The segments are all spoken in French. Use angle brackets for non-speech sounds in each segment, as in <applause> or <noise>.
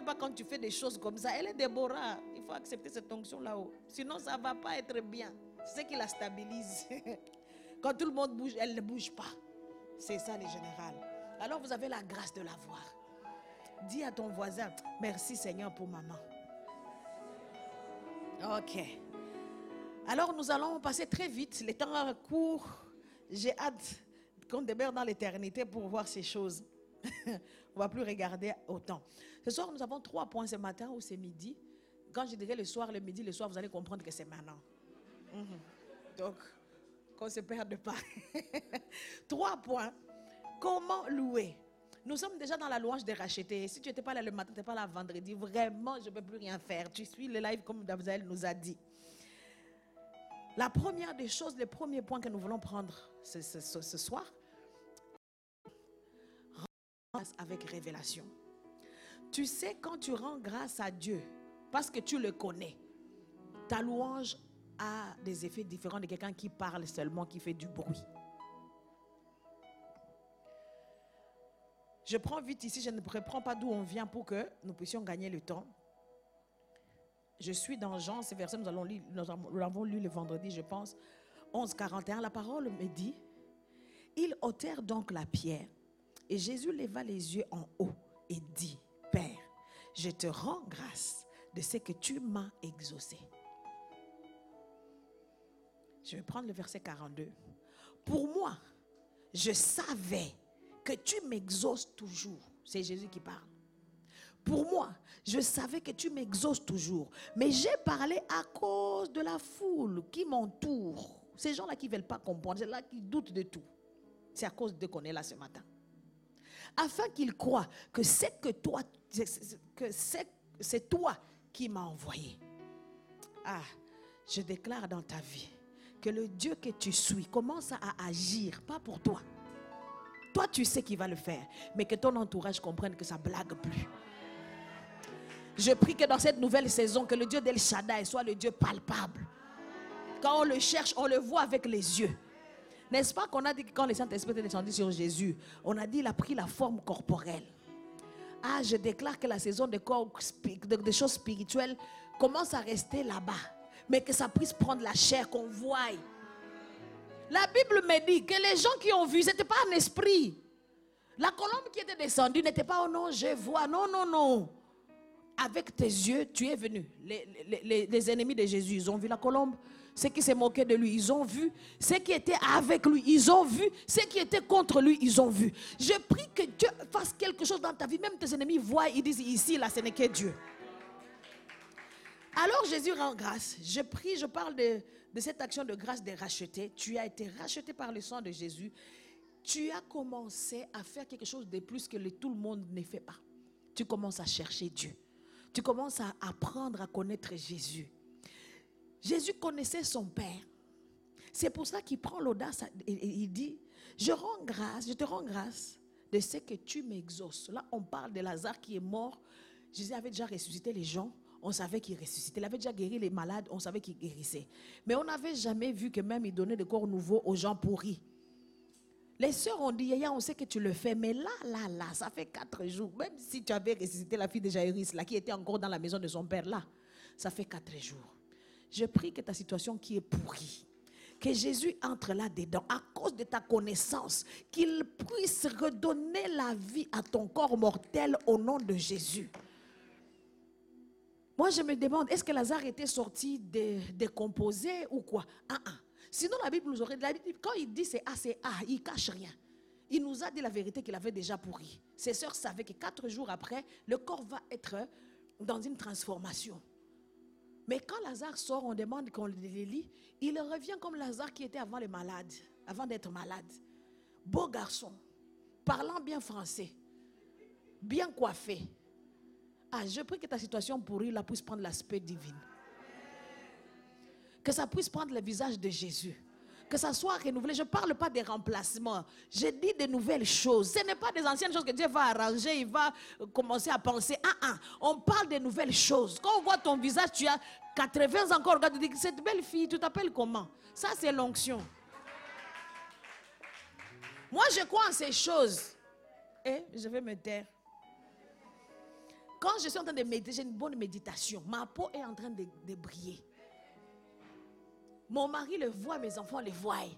pas quand tu fais des choses comme ça. Elle est Déborah. Il faut accepter cette onction là-haut. Sinon, ça ne va pas être bien. C'est ce qui la stabilise. <laughs> Quand tout le monde bouge, elle ne bouge pas. C'est ça les générales. Alors vous avez la grâce de la voir. Dis à ton voisin, merci Seigneur pour maman. Ok. Alors nous allons passer très vite. Les temps courts. J'ai hâte qu'on démarre dans l'éternité pour voir ces choses. On va plus regarder autant. Ce soir, nous avons trois points ce matin ou c'est midi. Quand je dirai le soir, le midi, le soir, vous allez comprendre que c'est maintenant. Mhm. Donc, qu'on ne se perde pas. <laughs> trois points. Comment louer? Nous sommes déjà dans la louange des rachetés. Si tu n'étais pas là le matin, tu n'étais pas là vendredi, vraiment, je ne peux plus rien faire. Tu suis le live comme David nous a dit. La première des choses, le premier point que nous voulons prendre ce, soir, avec révélation. Tu sais, quand tu rends grâce à Dieu, parce que tu le connais, ta louange a des effets différents de quelqu'un qui parle seulement, qui fait du bruit. Je prends vite ici, je ne reprends pas d'où on vient pour que nous puissions gagner le temps. Je suis dans Jean, ces versets, nous, allons lire, nous l'avons lu le vendredi, je pense. 11, 41, la parole me dit, ils ôtèrent donc la pierre et Jésus leva les yeux en haut et dit, Père, je te rends grâce de ce que tu m'as exaucé. Je vais prendre le verset 42. Pour moi, je savais que tu m'exauces toujours. C'est Jésus qui parle. Pour moi, je savais que tu m'exauces toujours. Mais j'ai parlé à cause de la foule qui m'entoure. Ces gens-là qui ne veulent pas comprendre, c'est là qui doutent de tout. C'est à cause de qu'on est là ce matin. Afin qu'ils croient que c'est que toi, que c'est toi qui m'as envoyé. Ah, je déclare dans ta vie que le Dieu que tu suis commence à agir, pas pour toi. Toi, tu sais qu'il va le faire, mais que ton entourage comprenne que ça blague plus. Je prie que dans cette nouvelle saison, que le Dieu d'El Shaddai soit le Dieu palpable. Quand on le cherche, on le voit avec les yeux. N'est-ce pas qu'on a dit que quand le Saint-Esprit est descendu sur Jésus, on a dit qu'il a pris la forme corporelle. Ah, je déclare que la saison des, choses spirituelles commence à rester là-bas. Mais que ça puisse prendre la chair, qu'on voie. La Bible me dit que les gens qui ont vu, ce n'était pas un esprit. La colombe qui était descendue n'était pas, oh non, je vois. Non, non, non. Avec tes yeux, tu es venu. Les, les, les ennemis de Jésus, ils ont vu la colombe. Ceux qui se moquaient de lui, ils ont vu. Ceux qui étaient avec lui, ils ont vu. Ceux qui étaient contre lui, ils ont vu. Je prie que Dieu fasse quelque chose dans ta vie. Même tes ennemis voient, ils disent ici, là, ce n'est que Dieu. Alors Jésus rend grâce. Je prie, je parle de, cette action de grâce des rachetés. Tu as été racheté par le sang de Jésus. Tu as commencé à faire quelque chose de plus que tout le monde ne fait pas. Tu commences à chercher Dieu. Tu commences à apprendre à connaître Jésus. Jésus connaissait son Père. C'est pour ça qu'il prend l'audace et il dit, je rends grâce, je te rends grâce de ce que tu m'exauces. Là, on parle de Lazare qui est mort. Jésus avait déjà ressuscité les gens. On savait qu'il ressuscitait. Il avait déjà guéri les malades. On savait qu'il guérissait. Mais on n'avait jamais vu que même il donnait des corps nouveaux aux gens pourris. Les sœurs ont dit, Yaya, on sait que tu le fais, mais là, là, là, ça fait quatre jours. Même si tu avais ressuscité la fille de Jairus, là, qui était encore dans la maison de son père, là, ça fait quatre jours. Je prie que ta situation qui est pourrie, que Jésus entre là-dedans à cause de ta connaissance, qu'il puisse redonner la vie à ton corps mortel au nom de Jésus. Moi, je me demande, est-ce que Lazare était sorti décomposé ou quoi? Ah, ah. Sinon, la Bible nous aurait dit, quand il dit c'est A, c'est A, il cache rien. Il nous a dit la vérité qu'il avait déjà pourri. Ses sœurs savaient que quatre jours après, le corps va être dans une transformation. Mais quand Lazare sort, on demande qu'on le lit. Il revient comme Lazare qui était avant les malades, avant d'être malade. Beau garçon, parlant bien français, bien coiffé. Ah, je prie que ta situation pourrie là puisse prendre l'aspect divin. Que ça puisse prendre le visage de Jésus. Que ça soit renouvelé. Je ne parle pas des remplacements. Je dis de nouvelles choses. Ce n'est pas des anciennes choses que Dieu va arranger. Il va commencer à penser. Ah, ah. On parle de nouvelles choses. Quand on voit ton visage, tu as 80 encore. Regarde, cette belle fille, tu t'appelles comment? Ça, c'est l'onction. Moi, je crois en ces choses. Et je vais me taire. Quand je suis en train de méditer, j'ai une bonne méditation. Ma peau est en train de briller. Mon mari le voit, mes enfants le voient.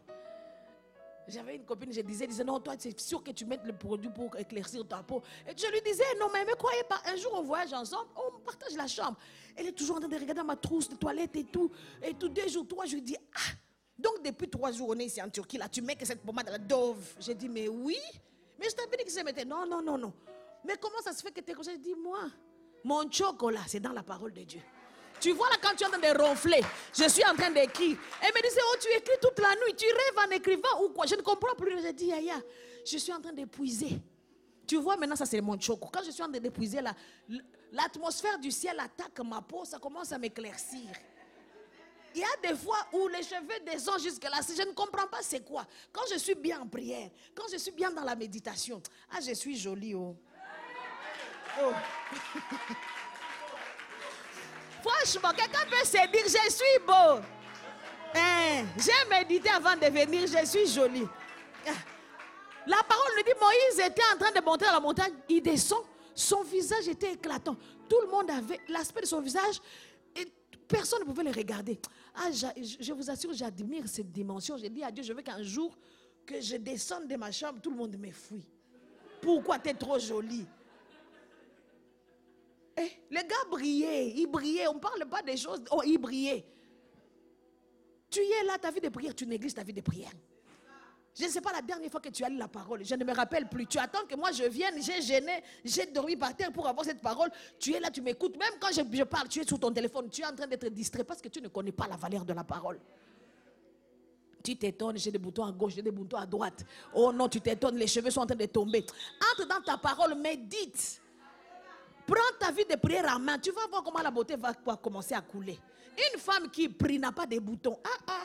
J'avais une copine, je disais, disais, non, toi, c'est sûr que tu mettes le produit pour éclaircir ta peau. Et je lui disais, non, mais ne croyez pas, un jour on voyage ensemble, on partage la chambre. Elle est toujours en train de regarder ma trousse de toilette et tout. Et tous deux jours, trois, je lui dis, ah, donc depuis trois jours, on est ici en Turquie, là, tu mets que cette pommade la Dove. J'ai dit, mais oui. Mais je t'avais dit que ça mettait. Non, non, non, non. Mais comment ça se fait que tu es comme ça Je dis, moi, mon chocolat, c'est dans la parole de Dieu. Tu vois là quand tu es en train de ronfler, je suis en train d'écrire. Elle me disait, oh tu écris toute la nuit, tu rêves en écrivant ou quoi? Je ne comprends plus. Je dis, Yaya, je suis en train d'épuiser. Tu vois maintenant, ça c'est mon choco. Quand je suis en train d'épuiser, l'atmosphère du ciel attaque ma peau, ça commence à m'éclaircir. Il y a des fois où les cheveux descendent jusque-là. Je ne comprends pas c'est quoi. Quand je suis bien en prière, quand je suis bien dans la méditation, ah, je suis jolie. Oh. oh. <laughs> Franchement, quelqu'un peut se dire, je suis beau. Hein, j'ai médité avant de venir, je suis jolie. Ah. La parole nous dit, Moïse était en train de monter dans la montagne, il descend, son visage était éclatant. Tout le monde avait l'aspect de son visage, et personne ne pouvait le regarder. Ah, je vous assure, j'admire cette dimension. J'ai dit à Dieu, je veux qu'un jour, que je descende de ma chambre, tout le monde me fuit. Pourquoi tu es trop jolie? Eh, les gars brillaient, ils brillaient. On ne parle pas des choses. Oh, ils brillaient. Tu es là, ta vie de prière, tu négliges ta vie de prière. Je ne sais pas la dernière fois que tu as lu la parole. Je ne me rappelle plus. Tu attends que moi je vienne, j'ai gêné, j'ai dormi par terre pour avoir cette parole. Tu es là, tu m'écoutes. Même quand je, je, parle, tu es sur ton téléphone. Tu es en train d'être distrait parce que tu ne connais pas la valeur de la parole. Tu t'étonnes, j'ai des boutons à gauche, j'ai des boutons à droite. Oh non, tu t'étonnes, les cheveux sont en train de tomber. Entre dans ta parole, médite. Prends ta vie de prière en main. Tu vas voir comment la beauté va commencer à couler. Une femme qui prie n'a pas de boutons. Ah, ah.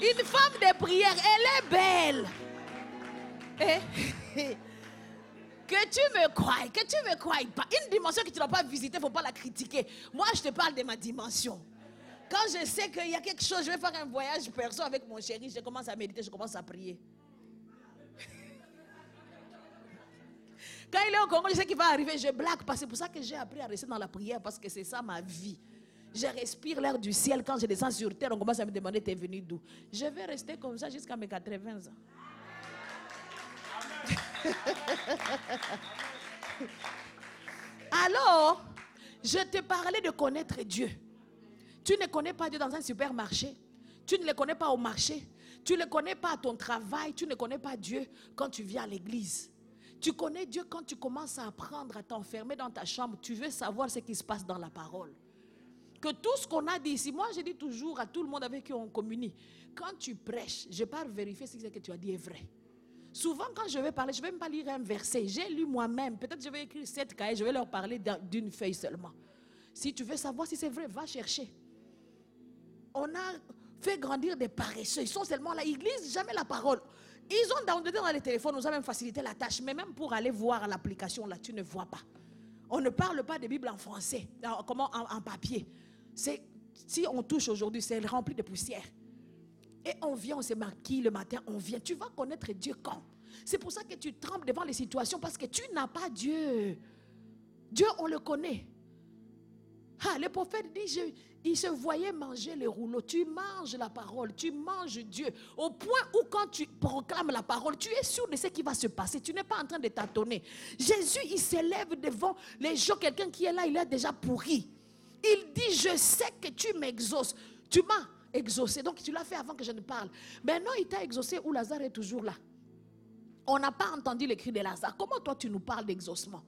Une femme de prière, elle est belle. Eh? <laughs> que tu me crois, que tu me crois pas. Une dimension que tu n'as pas visitée, il ne faut pas la critiquer. Moi, je te parle de ma dimension. Quand je sais qu'il y a quelque chose, je vais faire un voyage perso avec mon chéri, je commence à méditer, je commence à prier. Quand il est au Congo, je sais qu'il va arriver, je blague. Parce que c'est pour ça que j'ai appris à rester dans la prière, parce que c'est ça ma vie. Je respire l'air du ciel. Quand je descends sur terre, on commence à me demander, t'es venu d'où? Je vais rester comme ça jusqu'à mes 80 ans. <laughs> Alors, je te parlais de connaître Dieu. Tu ne connais pas Dieu dans un supermarché. Tu ne le connais pas au marché. Tu ne le connais pas à ton travail. Tu ne connais pas Dieu quand tu viens à l'église. Tu connais Dieu quand tu commences à apprendre à t'enfermer dans ta chambre. Tu veux savoir ce qui se passe dans la parole. Que tout ce qu'on a dit ici, moi je dis toujours à tout le monde avec qui on communie, quand tu prêches, je pars vérifier si ce que tu as dit est vrai. Souvent, quand je vais parler, je ne vais même pas lire un verset. J'ai lu moi-même. Peut-être je vais écrire sept cahiers, je vais leur parler d'une feuille seulement. Si tu veux savoir si c'est vrai, va chercher. On a fait grandir des paresseux. Ils sont seulement là. Ils lisent jamais la parole. Ils ont downloadé dans les téléphones, nous avons même facilité la tâche. Mais même pour aller voir l'application, là, tu ne vois pas. On ne parle pas de Bible en français, comment en, papier. C'est si on touche aujourd'hui, c'est rempli de poussière. Et on vient, on se maquille le matin, on vient. Tu vas connaître Dieu quand? C'est pour ça que tu trembles devant les situations parce que tu n'as pas Dieu. Dieu, on le connaît. Ah, le prophète dit, il se voyait manger les rouleaux. Tu manges la parole, tu manges Dieu. Au point où quand tu proclames la parole, tu es sûr de ce qui va se passer. Tu n'es pas en train de tâtonner. Jésus, il s'élève devant les gens. Quelqu'un qui est là, il est déjà pourri. Il dit, je sais que tu m'exauces. Tu m'as exaucé. Donc tu l'as fait avant que je ne parle. Maintenant, il t'a exaucé où Lazare est toujours là. On n'a pas entendu le cri de Lazare. Comment toi tu nous parles d'exaucement?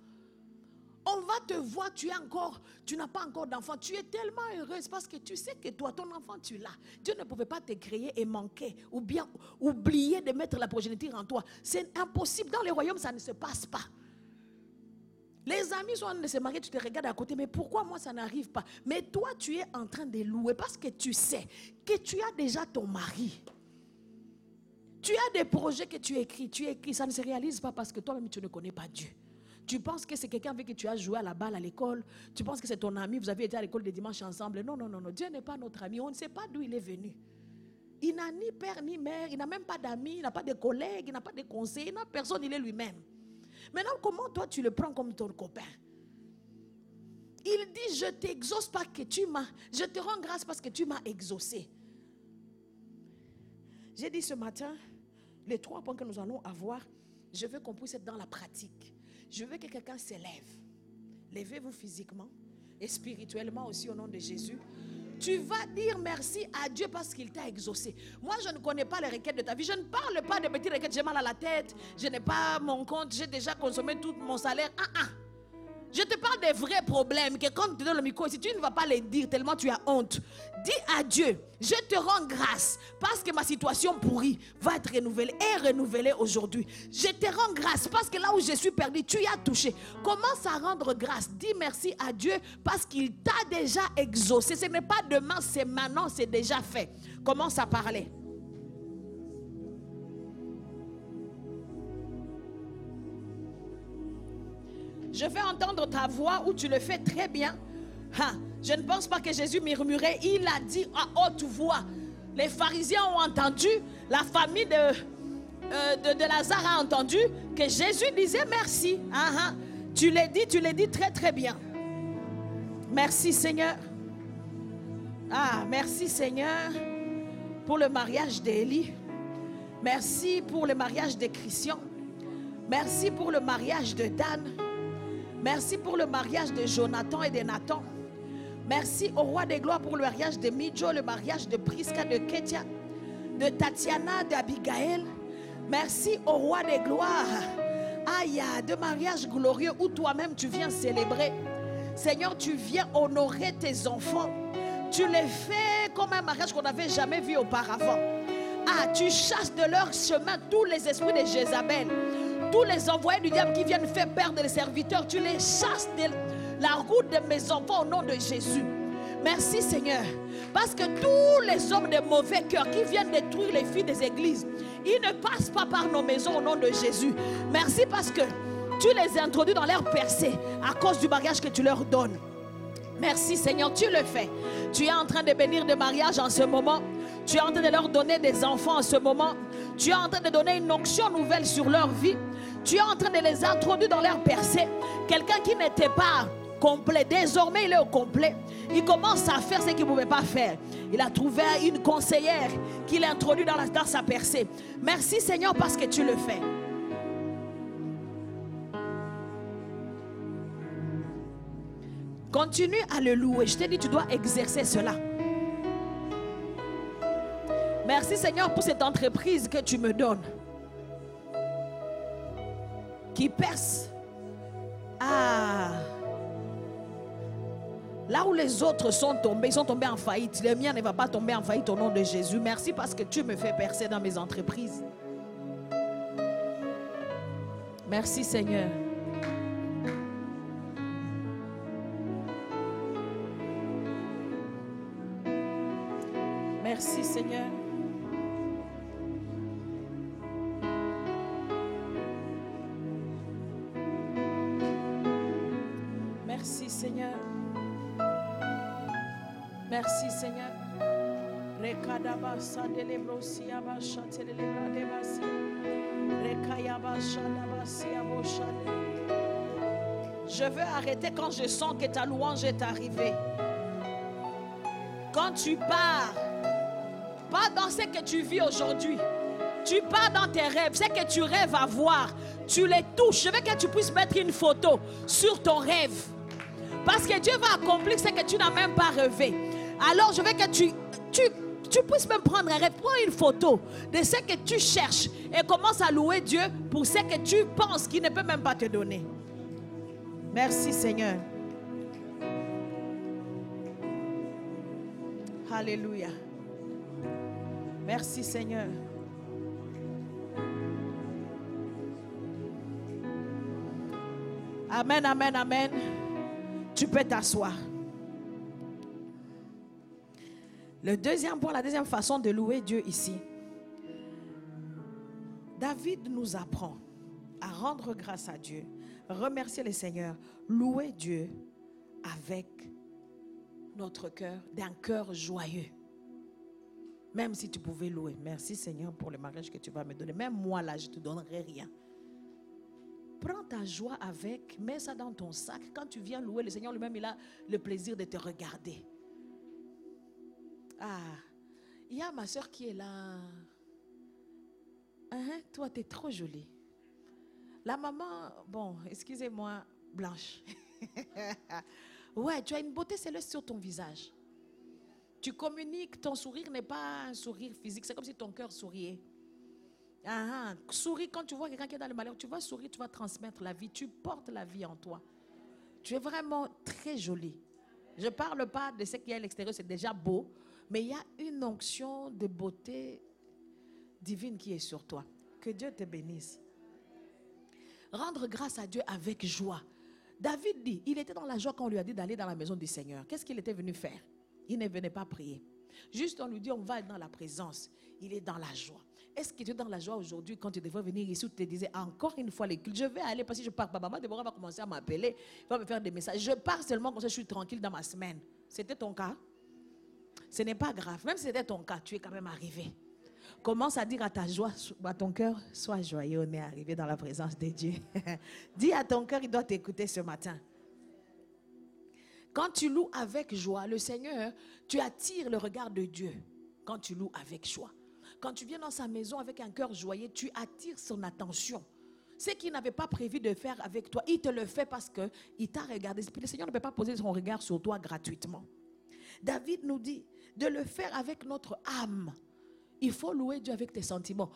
On va te voir, tu es encore, tu n'as pas encore d'enfant. Tu es tellement heureuse parce que tu sais que toi, ton enfant, tu l'as. Dieu ne pouvait pas te créer et manquer ou bien oublier de mettre la progéniture en toi. C'est impossible. Dans les royaumes, ça ne se passe pas. Les amis sont en train de se marier, tu te regardes à côté, mais pourquoi moi ça n'arrive pas? Mais toi, tu es en train de louer parce que tu sais que tu as déjà ton mari. Tu as des projets que tu écris, tu écris, ça ne se réalise pas parce que toi-même tu ne connais pas Dieu. Tu penses que c'est quelqu'un avec qui tu as joué à la balle à l'école? Tu penses que c'est ton ami, vous avez été à l'école des dimanches ensemble? Non, non, non, non. Dieu n'est pas notre ami. On ne sait pas d'où il est venu. Il n'a ni père ni mère, il n'a même pas d'amis, il n'a pas de collègues, il n'a pas de conseillers, il n'a personne, il est lui-même. Maintenant, comment toi tu le prends comme ton copain? Il dit, je t'exauce parce que tu m'as, je te rends grâce parce que tu m'as exaucé. J'ai dit ce matin, les trois points que nous allons avoir, je veux qu'on puisse être dans la pratique. Je veux que quelqu'un s'élève. Levez-vous physiquement et spirituellement aussi au nom de Jésus. Tu vas dire merci à Dieu parce qu'il t'a exaucé. Moi, je ne connais pas les requêtes de ta vie. Je ne parle pas de petites requêtes. J'ai mal à la tête. Je n'ai pas mon compte. J'ai déjà consommé tout mon salaire. Ah, ah. Je te parle des vrais problèmes que quand tu donnes le micro, si tu ne vas pas les dire tellement tu as honte, dis à Dieu, je te rends grâce parce que ma situation pourrie va être renouvelée et renouvelée aujourd'hui. Je te rends grâce parce que là où je suis perdu, tu y as touché. Commence à rendre grâce. Dis merci à Dieu parce qu'il t'a déjà exaucé. Ce n'est pas demain, c'est maintenant, c'est déjà fait. Commence à parler. Je vais entendre ta voix où tu le fais très bien. je ne pense pas que Jésus murmurait. Il a dit à haute voix. Les pharisiens ont entendu. La famille de, euh, de, Lazare a entendu que Jésus disait merci. Ah, ah. Tu l'as dit, tu l'as dit très très bien. Merci Seigneur. Ah, merci Seigneur pour le mariage d'Élie. Merci pour le mariage de Christian. Merci pour le mariage de Dan. Merci pour le mariage de Jonathan et de Nathan. Merci au roi des gloires pour le mariage de Midjo, le mariage de Priska, de Ketia, de Tatiana, d'Abigail. Merci au roi des gloires. Aïe, de mariage glorieux où toi-même tu viens célébrer. Seigneur, tu viens honorer tes enfants. Tu les fais comme un mariage qu'on n'avait jamais vu auparavant. Ah, tu chasses de leur chemin tous les esprits de Jézabel tous les envoyés du diable qui viennent faire perdre les serviteurs, tu les chasses de la route de mes enfants au nom de Jésus. Merci Seigneur. Parce que tous les hommes de mauvais cœur qui viennent détruire les filles des églises, ils ne passent pas par nos maisons au nom de Jésus. Merci parce que tu les introduis dans leur percée à cause du bagage que tu leur donnes. Merci Seigneur, tu le fais. Tu es en train de bénir de mariage en ce moment. Tu es en train de leur donner des enfants en ce moment. Tu es en train de donner une onction nouvelle sur leur vie. Tu es en train de les introduire dans leur percée. Quelqu'un qui n'était pas complet, désormais il est au complet. Il commence à faire ce qu'il ne pouvait pas faire. Il a trouvé une conseillère qu'il a introduit dans, dans sa percée. Merci Seigneur parce que tu le fais. Continue à le louer. Je t'ai dit, tu dois exercer cela. Merci Seigneur pour cette entreprise que tu me donnes. Qui perce. Ah. Là où les autres sont tombés, ils sont tombés en faillite. Le mien ne va pas tomber en faillite au nom de Jésus. Merci parce que tu me fais percer dans mes entreprises. Merci Seigneur. Merci Seigneur. Je veux arrêter quand je sens que ta louange est arrivée. Quand tu pars, pas dans ce que tu vis aujourd'hui. Tu pars dans tes rêves, ce que tu rêves à voir, tu les touches. Je veux que tu puisses mettre une photo sur ton rêve. Parce que Dieu va accomplir ce que tu n'as même pas rêvé. Alors je veux que tu, tu, tu puisses même prendre un rêve. Une photo de ce que tu cherches et commence à louer Dieu pour ce que tu penses qu'il ne peut même pas te donner. Merci Seigneur. Alléluia. Merci Seigneur. Amen, amen, amen. Tu peux t'asseoir. Le deuxième point, la deuxième façon de louer Dieu ici. David nous apprend à rendre grâce à Dieu, remercier le Seigneur, louer Dieu avec notre cœur, d'un cœur joyeux Même si tu pouvais louer. Merci Seigneur pour le mariage que tu vas me donner. Même moi là, je ne te donnerai rien. Prends ta joie avec, mets ça dans ton sac. Quand tu viens louer, le Seigneur lui-même, il a le plaisir de te regarder. Ah, il y a ma soeur qui est là. Hein, toi, tu es trop jolie. La maman, bon, excusez-moi, blanche. <laughs> ouais, tu as une beauté céleste sur ton visage. Tu communiques, ton sourire n'est pas un sourire physique, c'est comme si ton cœur souriait. Ah, souris quand tu vois quelqu'un qui est dans le malheur, tu vas sourire, tu vas transmettre la vie, tu portes la vie en toi. Tu es vraiment très jolie. Je ne parle pas de ce qu'il y a à l'extérieur, c'est déjà beau, mais il y a une onction de beauté divine qui est sur toi. Que Dieu te bénisse. Rendre grâce à Dieu avec joie. David dit, il était dans la joie quand on lui a dit d'aller dans la maison du Seigneur. Qu'est-ce qu'il était venu faire? Il ne venait pas prier. Juste on lui dit, on va être dans la présence. Il est dans la joie. Est-ce que tu dans la joie aujourd'hui quand tu devrais venir ici où tu te disais encore une fois les Je vais aller parce que je pars. Maman Déborah va commencer à m'appeler, va me faire des messages. Je pars seulement comme je suis tranquille dans ma semaine. C'était ton cas? Ce n'est pas grave. Même si c'était ton cas, tu es quand même arrivé. Commence à dire à ta joie, à ton cœur, sois joyeux, on est arrivé dans la présence de Dieu. <laughs> Dis à ton cœur, il doit t'écouter ce matin. Quand tu loues avec joie, le Seigneur, tu attires le regard de Dieu. Quand tu loues avec joie. Quand tu viens dans sa maison avec un cœur joyeux, tu attires son attention. Ce qu'il n'avait pas prévu de faire avec toi, il te le fait parce qu'il t'a regardé. le Seigneur ne peut pas poser son regard sur toi gratuitement. David nous dit de le faire avec notre âme. Il faut louer Dieu avec tes sentiments.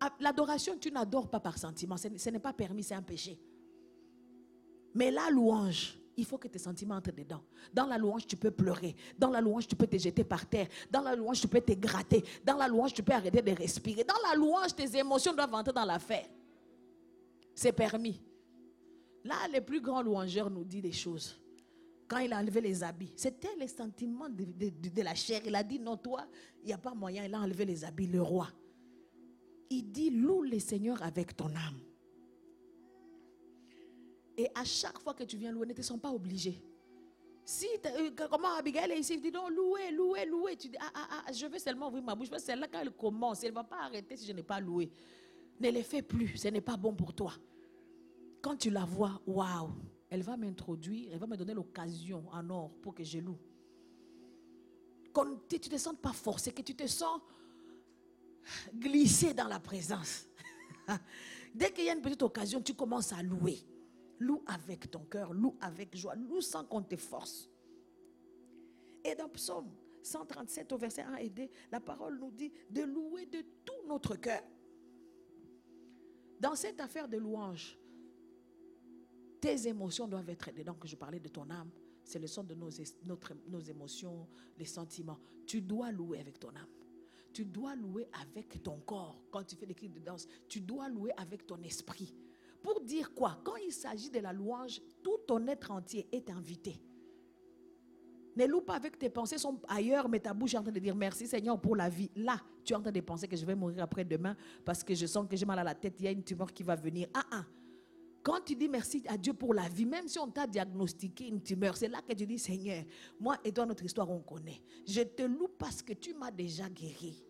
Ah, l'adoration, tu n'adores pas par sentiment. Ce n'est pas permis, c'est un péché. Mais la louange, il faut que tes sentiments entrent dedans. Dans la louange, tu peux pleurer. Dans la louange, tu peux te jeter par terre. Dans la louange, tu peux te gratter. Dans la louange, tu peux arrêter de respirer. Dans la louange, tes émotions doivent entrer dans l'affaire. C'est permis. Là, les plus grands louangeurs nous disent des choses. Quand il a enlevé les habits, c'était les sentiments de, la chair. Il a dit, non, toi, il n'y a pas moyen. Il a enlevé les habits, le roi. Il dit, loue le Seigneur avec ton âme. Et à chaque fois que tu viens louer, ne te sens pas obligé. Si, euh, comment Abigail est ici, il dit non, louer, louer, louer. Tu dis, ah, ah, ah, je veux seulement ouvrir ma bouche. C'est là quand elle commence. Elle ne va pas arrêter si je n'ai pas loué. Ne le fais plus. Ce n'est pas bon pour toi. Quand tu la vois, waouh, elle va m'introduire, elle va me donner l'occasion en or pour que je loue. Quand tu ne te sens pas forcé, que tu te sens glissé dans la présence. <laughs> Dès qu'il y a une petite occasion, tu commences à louer. Loue avec ton cœur, loue avec joie, loue sans qu'on te force. Et dans Psaume 137 au verset 1 et 2, la parole nous dit de louer de tout notre cœur. Dans cette affaire de louange, tes émotions doivent être dedans, que je parlais de ton âme. C'est le son de nos, notre, nos émotions, les sentiments. Tu dois louer avec ton âme. Tu dois louer avec ton corps. Quand tu fais des cris de danse, tu dois louer avec ton esprit. Pour dire quoi? Quand il s'agit de la louange, tout ton être entier est invité. Ne loue pas avec tes pensées sont ailleurs, mais ta bouche est en train de dire merci Seigneur pour la vie. Là, tu es en train de penser que je vais mourir après-demain parce que je sens que j'ai mal à la tête, il y a une tumeur qui va venir. Ah ah. Quand tu dis merci à Dieu pour la vie, même si on t'a diagnostiqué une tumeur, c'est là que tu dis Seigneur, moi et toi, notre histoire, on connaît. Je te loue parce que tu m'as déjà guéri.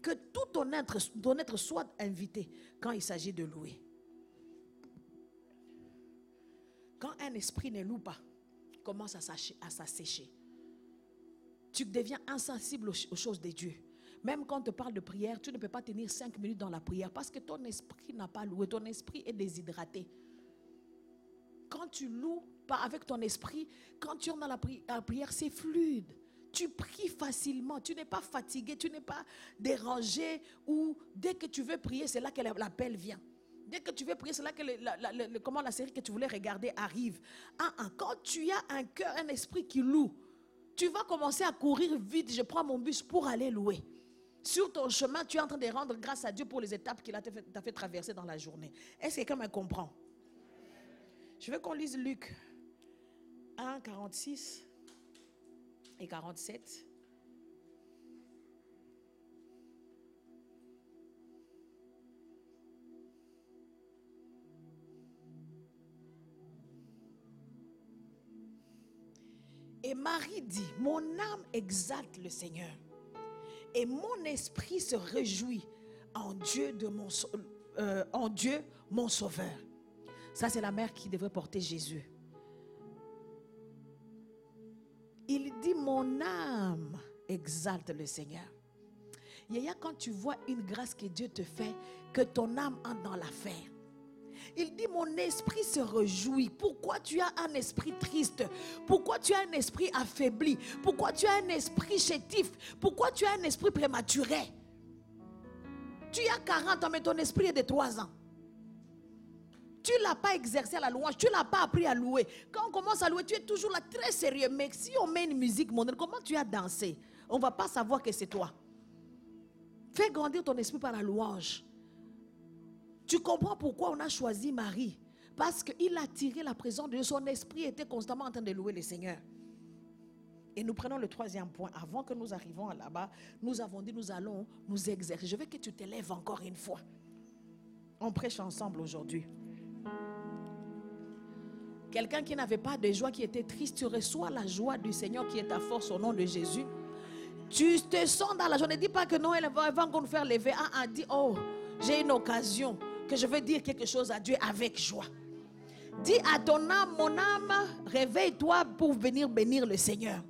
Que tout ton être, soit invité quand il s'agit de louer. Quand un esprit ne loue pas, commence à s'assécher. Tu deviens insensible aux choses de Dieu. Même quand on te parle de prière, tu ne peux pas tenir cinq minutes dans la prière parce que ton esprit n'a pas loué, ton esprit est déshydraté. Quand tu loues avec ton esprit, quand tu es dans la, prière, c'est fluide. Tu pries facilement, tu n'es pas fatigué, tu n'es pas dérangé ou dès que tu veux prier, c'est là que l'appel vient. Dès que tu veux prier, c'est là que la, comment la série que tu voulais regarder arrive. Ah, ah, quand tu as un cœur, un esprit qui loue, tu vas commencer à courir vite. Je prends mon bus pour aller louer. Sur ton chemin, tu es en train de rendre grâce à Dieu pour les étapes qu'il a fait, fait traverser dans la journée. Est-ce que quelqu'un me comprend? Je veux qu'on lise Luc 1, 46 et 47. Et Marie dit, mon âme exalte le Seigneur. Et mon esprit se réjouit en Dieu, de mon, euh, en Dieu, mon sauveur. Ça, c'est la mère qui devrait porter Jésus. Il dit, mon âme exalte le Seigneur. Yaya, quand tu vois une grâce que Dieu te fait, que ton âme entre dans l'affaire. Il dit, mon esprit se réjouit. Pourquoi tu as un esprit triste? Pourquoi tu as un esprit affaibli? Pourquoi tu as un esprit chétif? Pourquoi tu as un esprit prématuré? Tu as 40 ans, mais ton esprit est de 3 ans. Tu ne l'as pas exercé à la louange, tu ne l'as pas appris à louer. Quand on commence à louer, tu es toujours là très sérieux. Mais si on met une musique mondaine, comment tu as dansé? On ne va pas savoir que c'est toi. Fais grandir ton esprit par la louange. Tu comprends pourquoi on a choisi Marie? Parce qu'il a tiré la présence de Dieu. Son esprit était constamment en train de louer le Seigneur. Et nous prenons le troisième point. Avant que nous arrivions là-bas, nous avons dit nous allons nous exercer. Je veux que tu te lèves encore une fois. On prêche ensemble aujourd'hui. Quelqu'un qui n'avait pas de joie, qui était triste, tu reçois la joie du Seigneur qui est ta force au nom de Jésus. Tu te sens dans la joie. Ne dis pas que non, elle va, nous faire lever. Ah, ah, dis, oh, j'ai une occasion que je veux dire quelque chose à Dieu avec joie. Dis à ton âme, mon âme, réveille-toi pour venir bénir le Seigneur.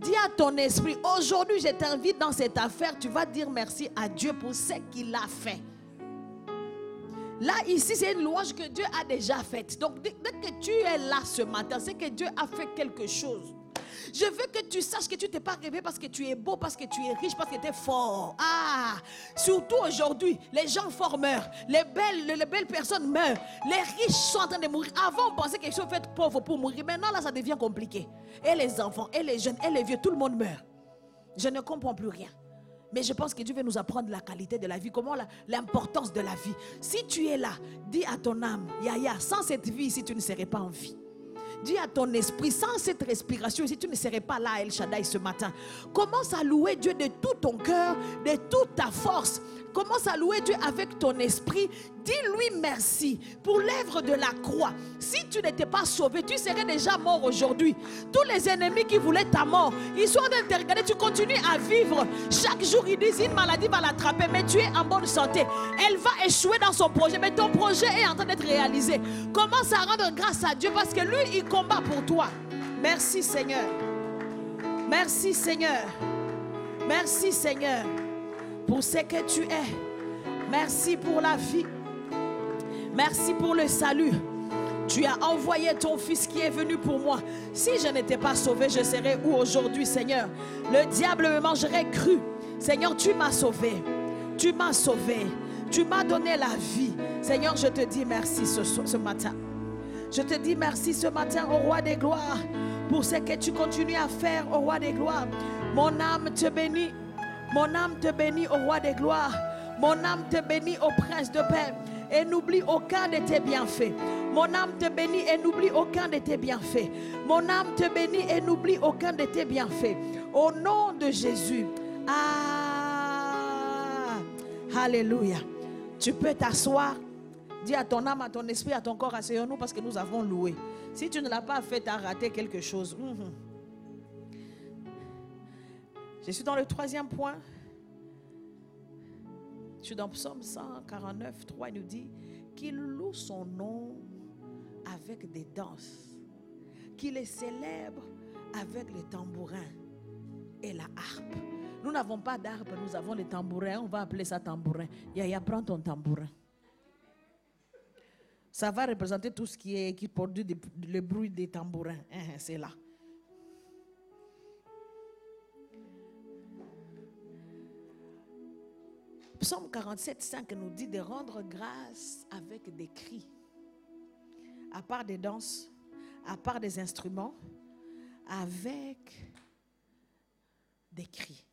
Dis à ton esprit, aujourd'hui je t'invite dans cette affaire, tu vas dire merci à Dieu pour ce qu'il a fait. Là, ici, c'est une louange que Dieu a déjà faite. Donc, dès que tu es là ce matin, c'est que Dieu a fait quelque chose. Je veux que tu saches que tu t'es pas rêvé parce que tu es beau, parce que tu es riche, parce que tu es fort. Ah, surtout aujourd'hui, les gens forts meurent, les belles, les belles personnes meurent, les riches sont en train de mourir. Avant, on pensait qu'ils sont faits pauvres pour mourir. Maintenant, là, ça devient compliqué. Et les enfants, et les jeunes, et les vieux, tout le monde meurt. Je ne comprends plus rien. Mais je pense que Dieu veut nous apprendre la qualité de la vie, comment l'importance de la vie. Si tu es là, dis à ton âme, Yaya, sans cette vie, si tu ne serais pas en vie. Dis à ton esprit, sans cette respiration, si tu ne serais pas là, El Shaddai, ce matin, commence à louer Dieu de tout ton cœur, de toute ta force. Commence à louer Dieu avec ton esprit. Dis-lui merci pour l'œuvre de la croix. Si tu n'étais pas sauvé, tu serais déjà mort aujourd'hui. Tous les ennemis qui voulaient ta mort, ils sont en train de te regarder. Tu continues à vivre. Chaque jour, ils disent une maladie va l'attraper, mais tu es en bonne santé. Elle va échouer dans son projet, mais ton projet est en train d'être réalisé. Commence à rendre grâce à Dieu parce que lui, il combat pour toi. Merci Seigneur. Merci Seigneur. Merci Seigneur pour ce que tu es. Merci pour la vie. Merci pour le salut. Tu as envoyé ton fils qui est venu pour moi. Si je n'étais pas sauvé, je serais où aujourd'hui, Seigneur? Le diable me mangerait cru. Seigneur, tu m'as sauvé. Tu m'as sauvé. Tu m'as donné la vie. Seigneur, je te dis merci ce, ce matin. Je te dis merci ce matin au roi des gloires pour ce que tu continues à faire au roi des gloires. Mon âme te bénit. Mon âme te bénit au roi des gloires. Mon âme te bénit au prince de paix et n'oublie aucun de tes bienfaits. Mon âme te bénit et n'oublie aucun de tes bienfaits. Mon âme te bénit et n'oublie aucun de tes bienfaits. Au nom de Jésus. Ah, Alléluia. Tu peux t'asseoir. Dis à ton âme, à ton esprit, à ton corps, asseyons-nous parce que nous avons loué. Si tu ne l'as pas fait, tu as raté quelque chose. Mhm. Je suis dans le troisième point. Je suis dans Psaume 149, 3, il nous dit qu'il loue son nom avec des danses, qu'il les célèbre avec les tambourins et la harpe. Nous n'avons pas d'harpe, nous avons les tambourins, on va appeler ça tambourin. Yaya, prends ton tambourin. Ça va représenter tout ce qui, est, qui produit le bruit des tambourins. Hein, hein, c'est là. Psaume 47, 5 nous dit de rendre grâce avec des cris. À part des danses, à part des instruments, avec des cris.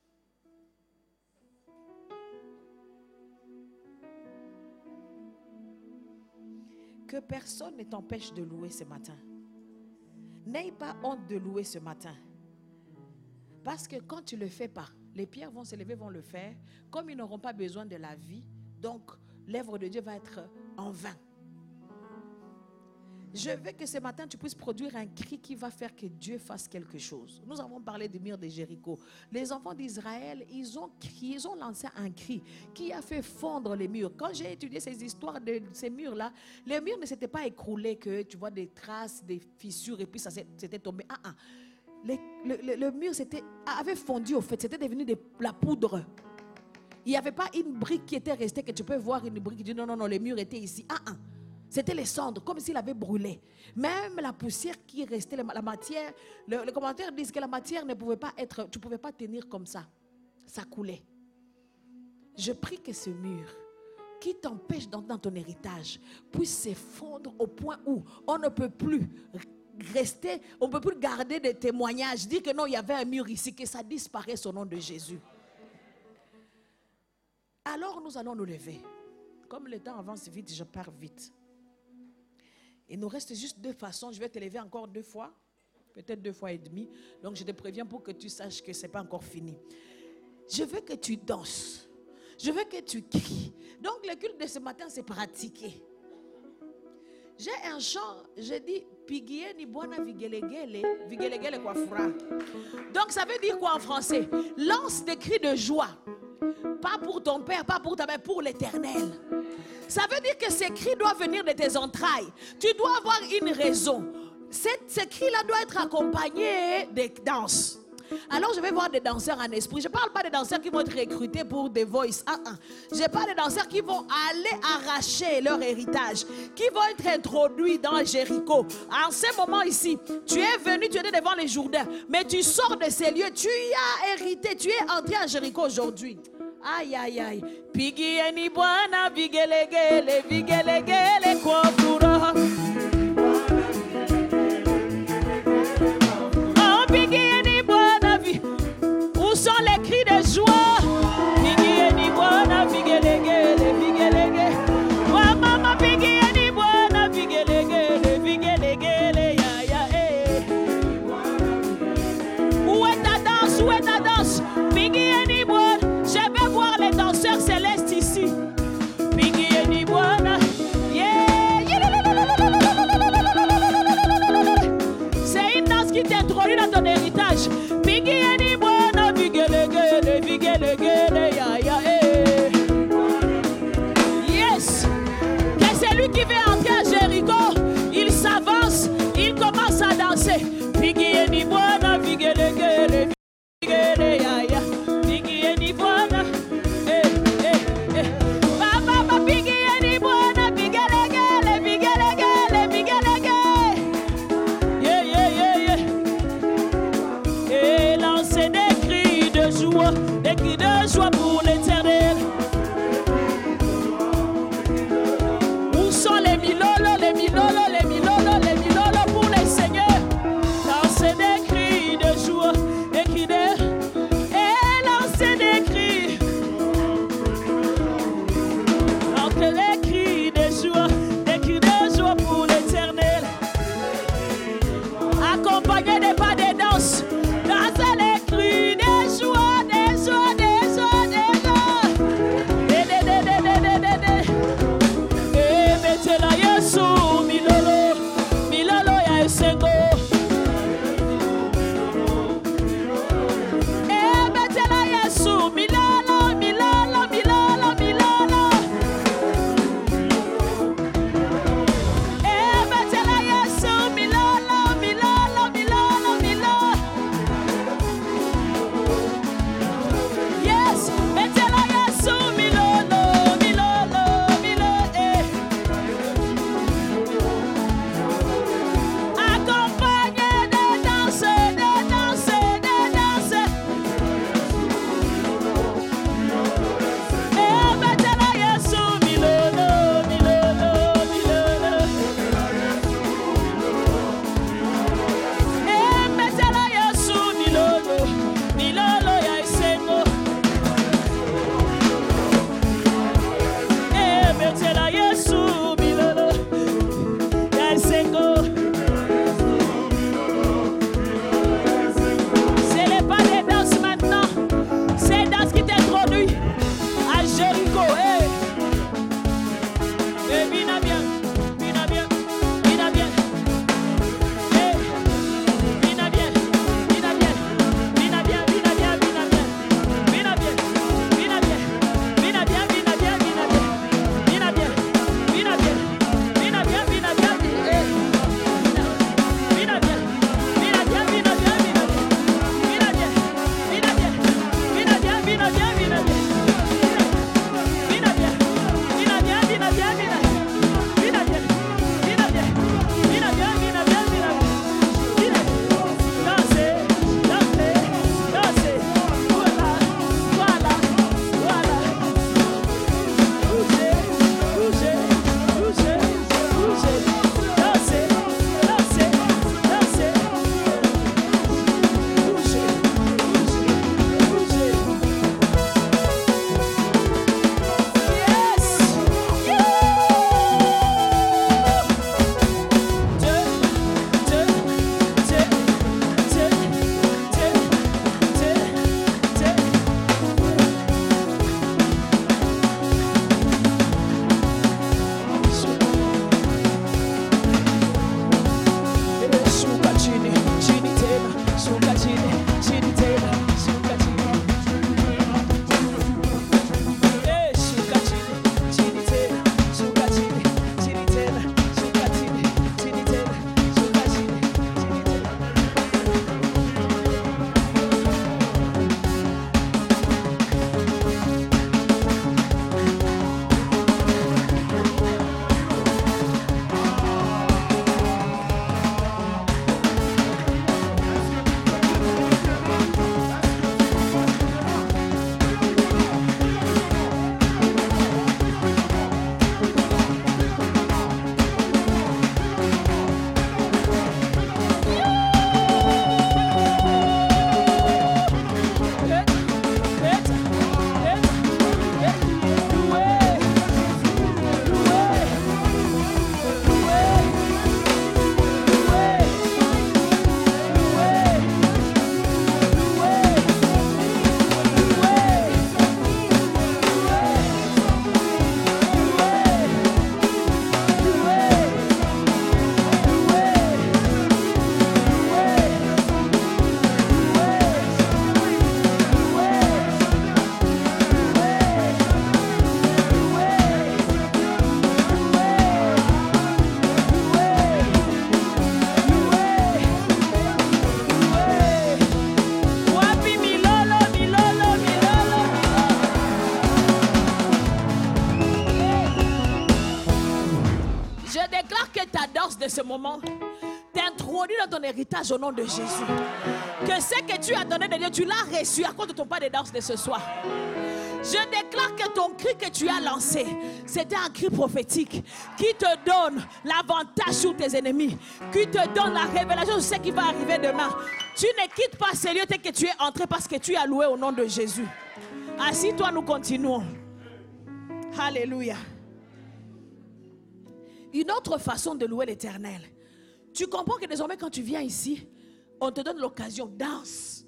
Que personne ne t'empêche de louer ce matin. N'aie pas honte de louer ce matin. Parce que quand tu ne le fais pas, les pierres vont se lever, vont le faire. Comme ils n'auront pas besoin de la vie, donc l'œuvre de Dieu va être en vain. Je veux que ce matin, tu puisses produire un cri qui va faire que Dieu fasse quelque chose. Nous avons parlé des murs de Jéricho. Les enfants d'Israël, ils ont crié, ils ont lancé un cri qui a fait fondre les murs. Quand j'ai étudié ces histoires de ces murs-là, les murs ne s'étaient pas écroulés, que tu vois des traces, des fissures, et puis ça s'était tombé. Ah, ah. le, mur avait fondu au fait, c'était devenu de la poudre. Il n'y avait pas une brique qui était restée, que tu peux voir une brique qui dit non, non, non, les murs étaient ici. Ah, ah. C'était les cendres, comme s'il avait brûlé. Même la poussière qui restait, la matière, le, les commentaires disent que la matière ne pouvait pas être, tu ne pouvais pas tenir comme ça. Ça coulait. Je prie que ce mur qui t'empêche d'entrer dans ton héritage puisse s'effondrer au point où on ne peut plus rester, on ne peut plus garder des témoignages, dire que non, il y avait un mur ici, que ça disparaisse au nom de Jésus. Alors nous allons nous lever. Comme le temps avance vite, je pars vite. Il nous reste juste deux façons. Je vais te lever encore deux fois, peut-être deux fois et demi. Donc je te préviens pour que tu saches que ce n'est pas encore fini. Je veux que tu danses. Je veux que tu cries. Donc le culte de ce matin, c'est pratiqué. J'ai un chant, je dis Pigieni buona vigelegele, vigelegele quoi Donc ça veut dire quoi en français? Lance des cris de joie. Pas pour ton père, pas pour ta mère, pour l'éternel. Ça veut dire que ces cris doivent venir de tes entrailles. Tu dois avoir une raison. Ces cris-là doivent être accompagnés des danses. Alors je vais voir des danseurs en esprit. Je ne parle pas des danseurs qui vont être recrutés pour des voices. Ah, ah. Je parle des danseurs qui vont aller arracher leur héritage, qui vont être introduits dans Jéricho. En ce moment ici, tu es venu, tu étais devant les Jourdains, mais tu sors de ces lieux, tu y as hérité, tu es entré à Jéricho aujourd'hui. Aïe, aïe, aïe. Vigelegele, vigelegele kwa furaha. Oh, ce moment t'introduis dans ton héritage au nom de Jésus. Que ce que tu as donné de Dieu, tu l'as reçu à cause de ton pas de danse de ce soir. Je déclare que ton cri que tu as lancé, c'était un cri prophétique qui te donne l'avantage sur tes ennemis, qui te donne la révélation de ce qui va arriver demain. Tu ne quittes pas ce lieu tel que tu es entré parce que tu as loué au nom de Jésus. Assis-toi, nous continuons. Alléluia. Une autre façon de louer l'éternel. Tu comprends que désormais, quand tu viens ici, on te donne l'occasion, danse.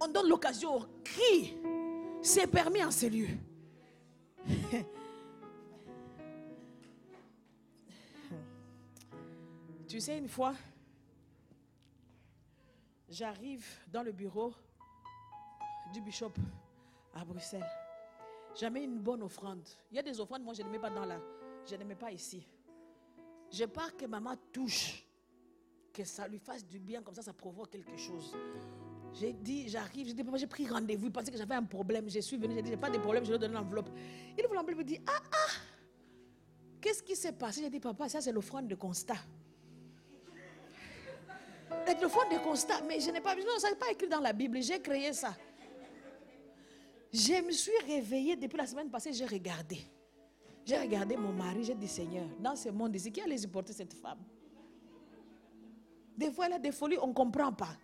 On donne l'occasion, crie. C'est permis en ces lieux. <laughs> tu sais, une fois, j'arrive dans le bureau du bishop à Bruxelles. J'avais une bonne offrande. Il y a des offrandes, moi je ne mets pas dans la. Je ne mets pas ici. Je pars que maman touche, que ça lui fasse du bien, comme ça, ça provoque quelque chose. J'ai dit, j'arrive, j'ai dit, j'ai pris rendez-vous, il pensait que j'avais un problème. Je suis venu, j'ai dit, j'ai pas de problème, je lui ai donné l'enveloppe. Il ouvre l'enveloppe, il me dit, ah, ah, qu'est-ce qui s'est passé? J'ai dit, papa, ça c'est l'offrande de constat. L'offrande de constat, mais je n'ai pas, non, ça n'est pas écrit dans la Bible, j'ai créé ça. Je me suis réveillée depuis la semaine passée, j'ai regardé. J'ai regardé mon mari, j'ai dit Seigneur, dans ce monde ici, qui allait supporter cette femme? Des fois, elle a des folies, on ne comprend pas.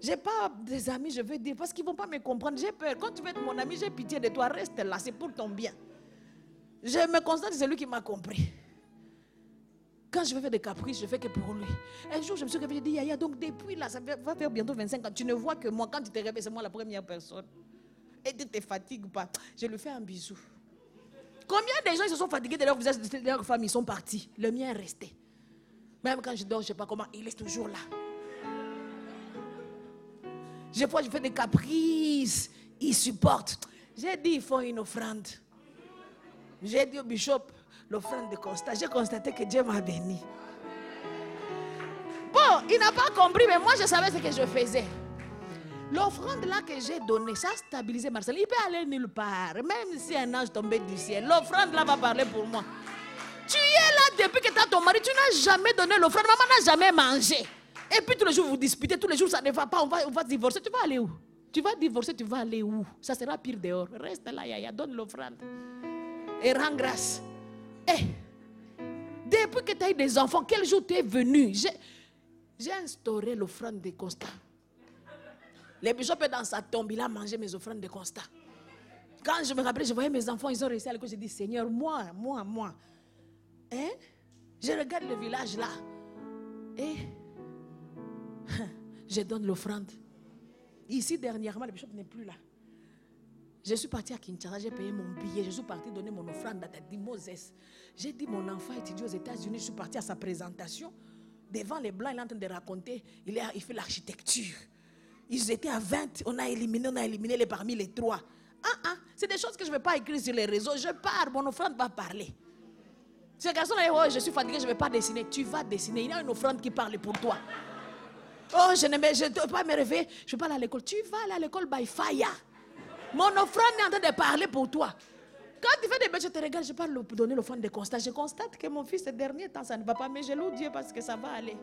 Je n'ai pas des amis, je veux dire, parce qu'ils ne vont pas me comprendre. J'ai peur. Quand tu veux être mon ami, j'ai pitié de toi. Reste là, c'est pour ton bien. Je me constate c'est lui qui m'a compris. Quand je veux faire des caprices, je fais que pour lui. Un jour, je me suis réveillée et dit, Yaya, donc depuis là, ça va faire bientôt 25 ans. Tu ne vois que moi, quand tu te réveilles, c'est moi la première personne. Et tu ne te fatigues pas. Je lui fais un bisou. Combien de gens se sont fatigués de leur femme, ils sont partis? Le mien est resté. Même quand je dors, je ne sais pas comment, il est toujours là. Je fois, je fais des caprices. Il supporte. J'ai dit, il faut une offrande. J'ai dit au bishop, l'offrande de constat. J'ai constaté que Dieu m'a béni. Bon, il n'a pas compris, mais moi, je savais ce que je faisais. L'offrande là que j'ai donnée, ça a stabilisé Marcel. Il peut aller nulle part, même si un ange tombait du ciel. L'offrande là va parler pour moi. Tu es là depuis que tu as ton mari, tu n'as jamais donné l'offrande. Maman n'a jamais mangé. Et puis tous les jours vous disputez, tous les jours ça ne va pas, on va, on va divorcer. Tu vas aller où? Tu vas divorcer, tu vas aller où? Ça sera pire dehors. Reste là, Yaya, donne l'offrande. Et rends grâce. Eh, depuis que tu as eu des enfants, quel jour tu es venu? J'ai instauré l'offrande de constat. Le bishop est dans sa tombe, il a mangé mes offrandes de constat. Quand je me rappelais, je voyais mes enfants, ils ont réussi à l'école, je dis Seigneur, moi, moi, moi. Hein? Je regarde le village là. Et <laughs> je donne l'offrande. Ici, dernièrement, le bishop n'est plus là. Je suis parti à Kinshasa, j'ai payé mon billet, je suis parti donner mon offrande à dit Moses. J'ai dit, mon enfant étudie aux États-Unis, je suis parti à sa présentation. Devant les Blancs, il est en train de raconter, il fait l'architecture. Ils étaient à 20, on a éliminé, on a éliminé les parmi les trois. Ah, ah, c'est des choses que je ne vais pas écrire sur les réseaux. Je pars, mon offrande va parler. Ce garçon là, oh, je suis fatigué, je ne vais pas dessiner. Tu vas dessiner. Il y a une offrande qui parle pour toi. Oh, je ne vais pas me réveiller. Je ne vais pas aller à l'école. Tu vas aller à l'école by fire. Mon offrande est en train de parler pour toi. Quand tu fais des bêtises, je te regarde, je parle donner l'offrande de constat. Je constate que mon fils, ces derniers temps, ça ne va pas, mais je loue Dieu parce que ça va aller.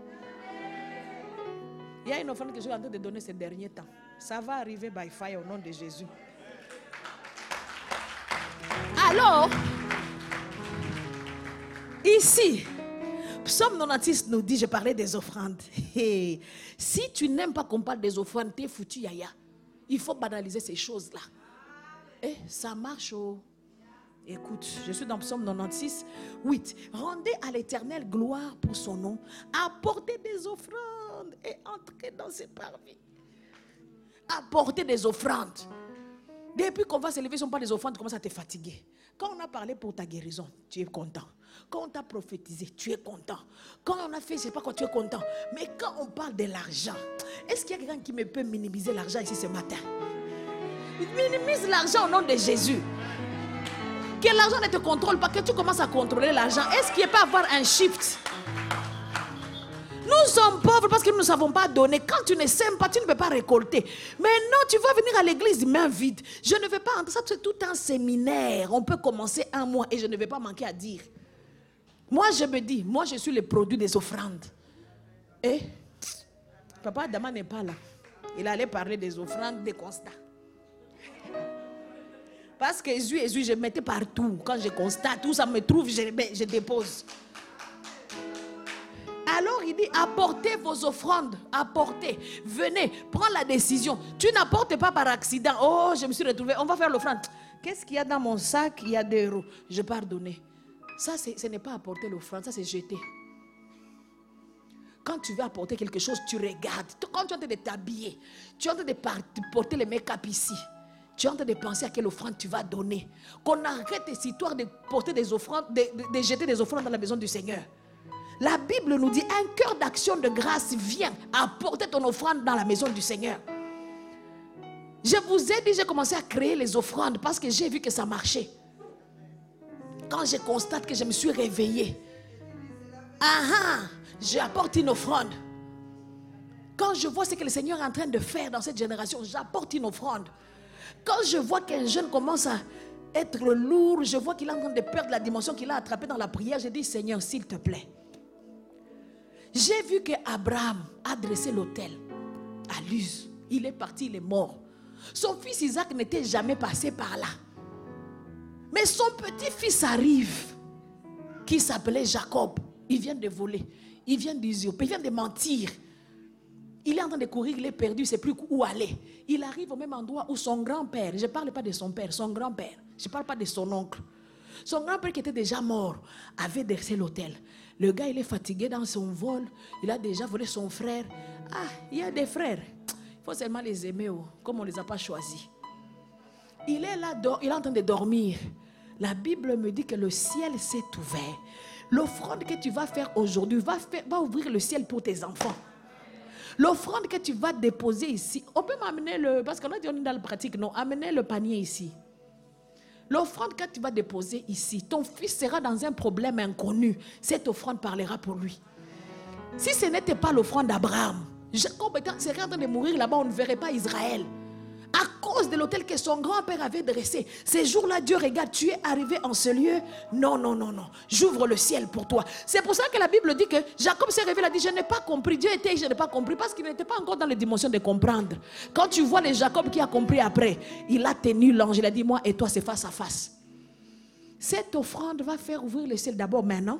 Il y a une offrande que je suis en train de donner ces derniers temps. Ça va arriver by fire au nom de Jésus. Alors, ici, Psaume 96 nous dit, je parlais des offrandes. <laughs> si tu n'aimes pas qu'on parle des offrandes, t'es foutu, yaya. Il faut banaliser ces choses-là. Et ça marche. Oh. Écoute, je suis dans Psaume 96, 8. Rendez à l'éternel gloire pour son nom. Apportez des offrandes et entrez dans ses parvis. Apportez des offrandes. Depuis qu'on va s'élever, si on parle des offrandes, commence à te fatiguer. Quand on a parlé pour ta guérison, tu es content. Quand on t'a prophétisé, tu es content. Quand on a fait, je ne sais pas quand tu es content. Mais quand on parle de l'argent, est-ce qu'il y a quelqu'un qui me peut minimiser l'argent ici ce matin? Minimise l'argent au nom de Jésus. Que l'argent ne te contrôle pas, que tu commences à contrôler l'argent. Est-ce qu'il n'y a pas avoir un shift? Nous sommes pauvres parce que nous ne savons pas donner. Quand tu ne sèmes pas, tu ne peux pas récolter. Mais non, tu vas venir à l'église main vide. Je ne vais pas. Ça, c'est tout un séminaire. On peut commencer un mois et je ne vais pas manquer à dire. Moi, je me dis, moi, je suis le produit des offrandes. Et papa Adama n'est pas là. Il allait parler des offrandes, des constats. Parce que Jésus, Jésus, je mettais partout. Quand je constate, tout ça me trouve, je, je dépose. Alors il dit, apportez vos offrandes, apportez, venez, prends la décision. Tu n'apportes pas par accident. Oh, je me suis retrouvé, on va faire l'offrande. Qu'est-ce qu'il y a dans mon sac? Il y a deux euros. Je pardonne. Ça, ce n'est pas apporter l'offrande, ça c'est jeter. Quand tu veux apporter quelque chose, tu regardes. Quand tu es en train de t'habiller, tu es en train de porter le make-up ici. Tu es en train de penser à quelle offrande tu vas donner. Qu'on arrête cette histoire de porter des offrandes, de, jeter des offrandes dans la maison du Seigneur. La Bible nous dit un cœur d'action de grâce vient apporter ton offrande dans la maison du Seigneur. Je vous ai dit, j'ai commencé à créer les offrandes parce que j'ai vu que ça marchait. Quand je constate que je me suis réveillée, ah ah, j'apporte une offrande. Quand je vois ce que le Seigneur est en train de faire dans cette génération, j'apporte une offrande. Quand je vois qu'un jeune commence à être lourd, je vois qu'il est en train de perdre la dimension qu'il a attrapée dans la prière, je dis Seigneur, s'il te plaît. J'ai vu que Abraham a dressé l'autel à Luz. Il est parti, il est mort. Son fils Isaac n'était jamais passé par là. Mais son petit-fils arrive, qui s'appelait Jacob. Il vient de voler, il vient d'usurper, il vient de mentir. Il est en train de courir, il est perdu, il ne sait plus où aller. Il arrive au même endroit où son grand-père, je ne parle pas de son père, son grand-père, je ne parle pas de son oncle. Son grand-père qui était déjà mort avait dressé l'hôtel. Le gars, il est fatigué dans son vol. Il a déjà volé son frère. Ah, il y a des frères. Il faut seulement les aimer, oh, comme on ne les a pas choisis. Il est là, il est en train de dormir. La Bible me dit que le ciel s'est ouvert. L'offrande que tu vas faire aujourd'hui va, va ouvrir le ciel pour tes enfants. L'offrande que tu vas déposer ici, on peut m'amener le, parce qu'on a dit on est dans la pratique, non, amener le panier ici. L'offrande que tu vas déposer ici, ton fils sera dans un problème inconnu. Cette offrande parlera pour lui. Si ce n'était pas l'offrande d'Abraham, Jacob serait en train de mourir là-bas, on ne verrait pas Israël à cause de l'hôtel que son grand-père avait dressé. Ces jours-là, Dieu regarde, tu es arrivé en ce lieu. Non, non, non, non. J'ouvre le ciel pour toi. C'est pour ça que la Bible dit que Jacob s'est réveillé, il a dit, je n'ai pas compris. Dieu était, je n'ai pas compris parce qu'il n'était pas encore dans les dimensions de comprendre. Quand tu vois le Jacob qui a compris après, il a tenu l'ange, il a dit, moi et toi, c'est face à face. Cette offrande va faire ouvrir le ciel d'abord maintenant.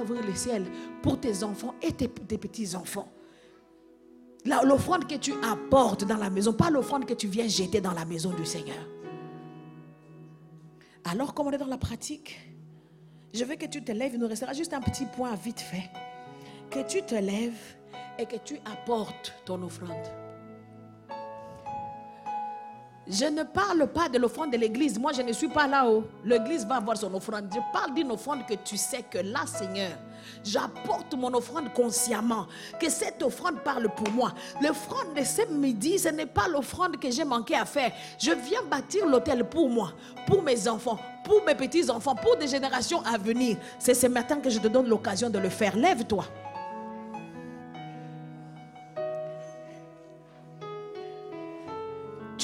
Ouvrir le ciel pour tes enfants et tes petits-enfants l'offrande que tu apportes dans la maison, pas l'offrande que tu viens jeter dans la maison du Seigneur. Alors, comme on est dans la pratique, je veux que tu te lèves. Il nous restera juste un petit point vite fait. Que tu te lèves et que tu apportes ton offrande. Je ne parle pas de l'offrande de l'église. Moi, je ne suis pas là-haut. L'église va avoir son offrande. Je parle d'une offrande que tu sais que là, Seigneur, j'apporte mon offrande consciemment. Que cette offrande parle pour moi. L'offrande de ce midi, ce n'est pas l'offrande que j'ai manqué à faire. Je viens bâtir l'hôtel pour moi, pour mes enfants, pour mes petits-enfants, pour des générations à venir. C'est ce matin que je te donne l'occasion de le faire. Lève-toi.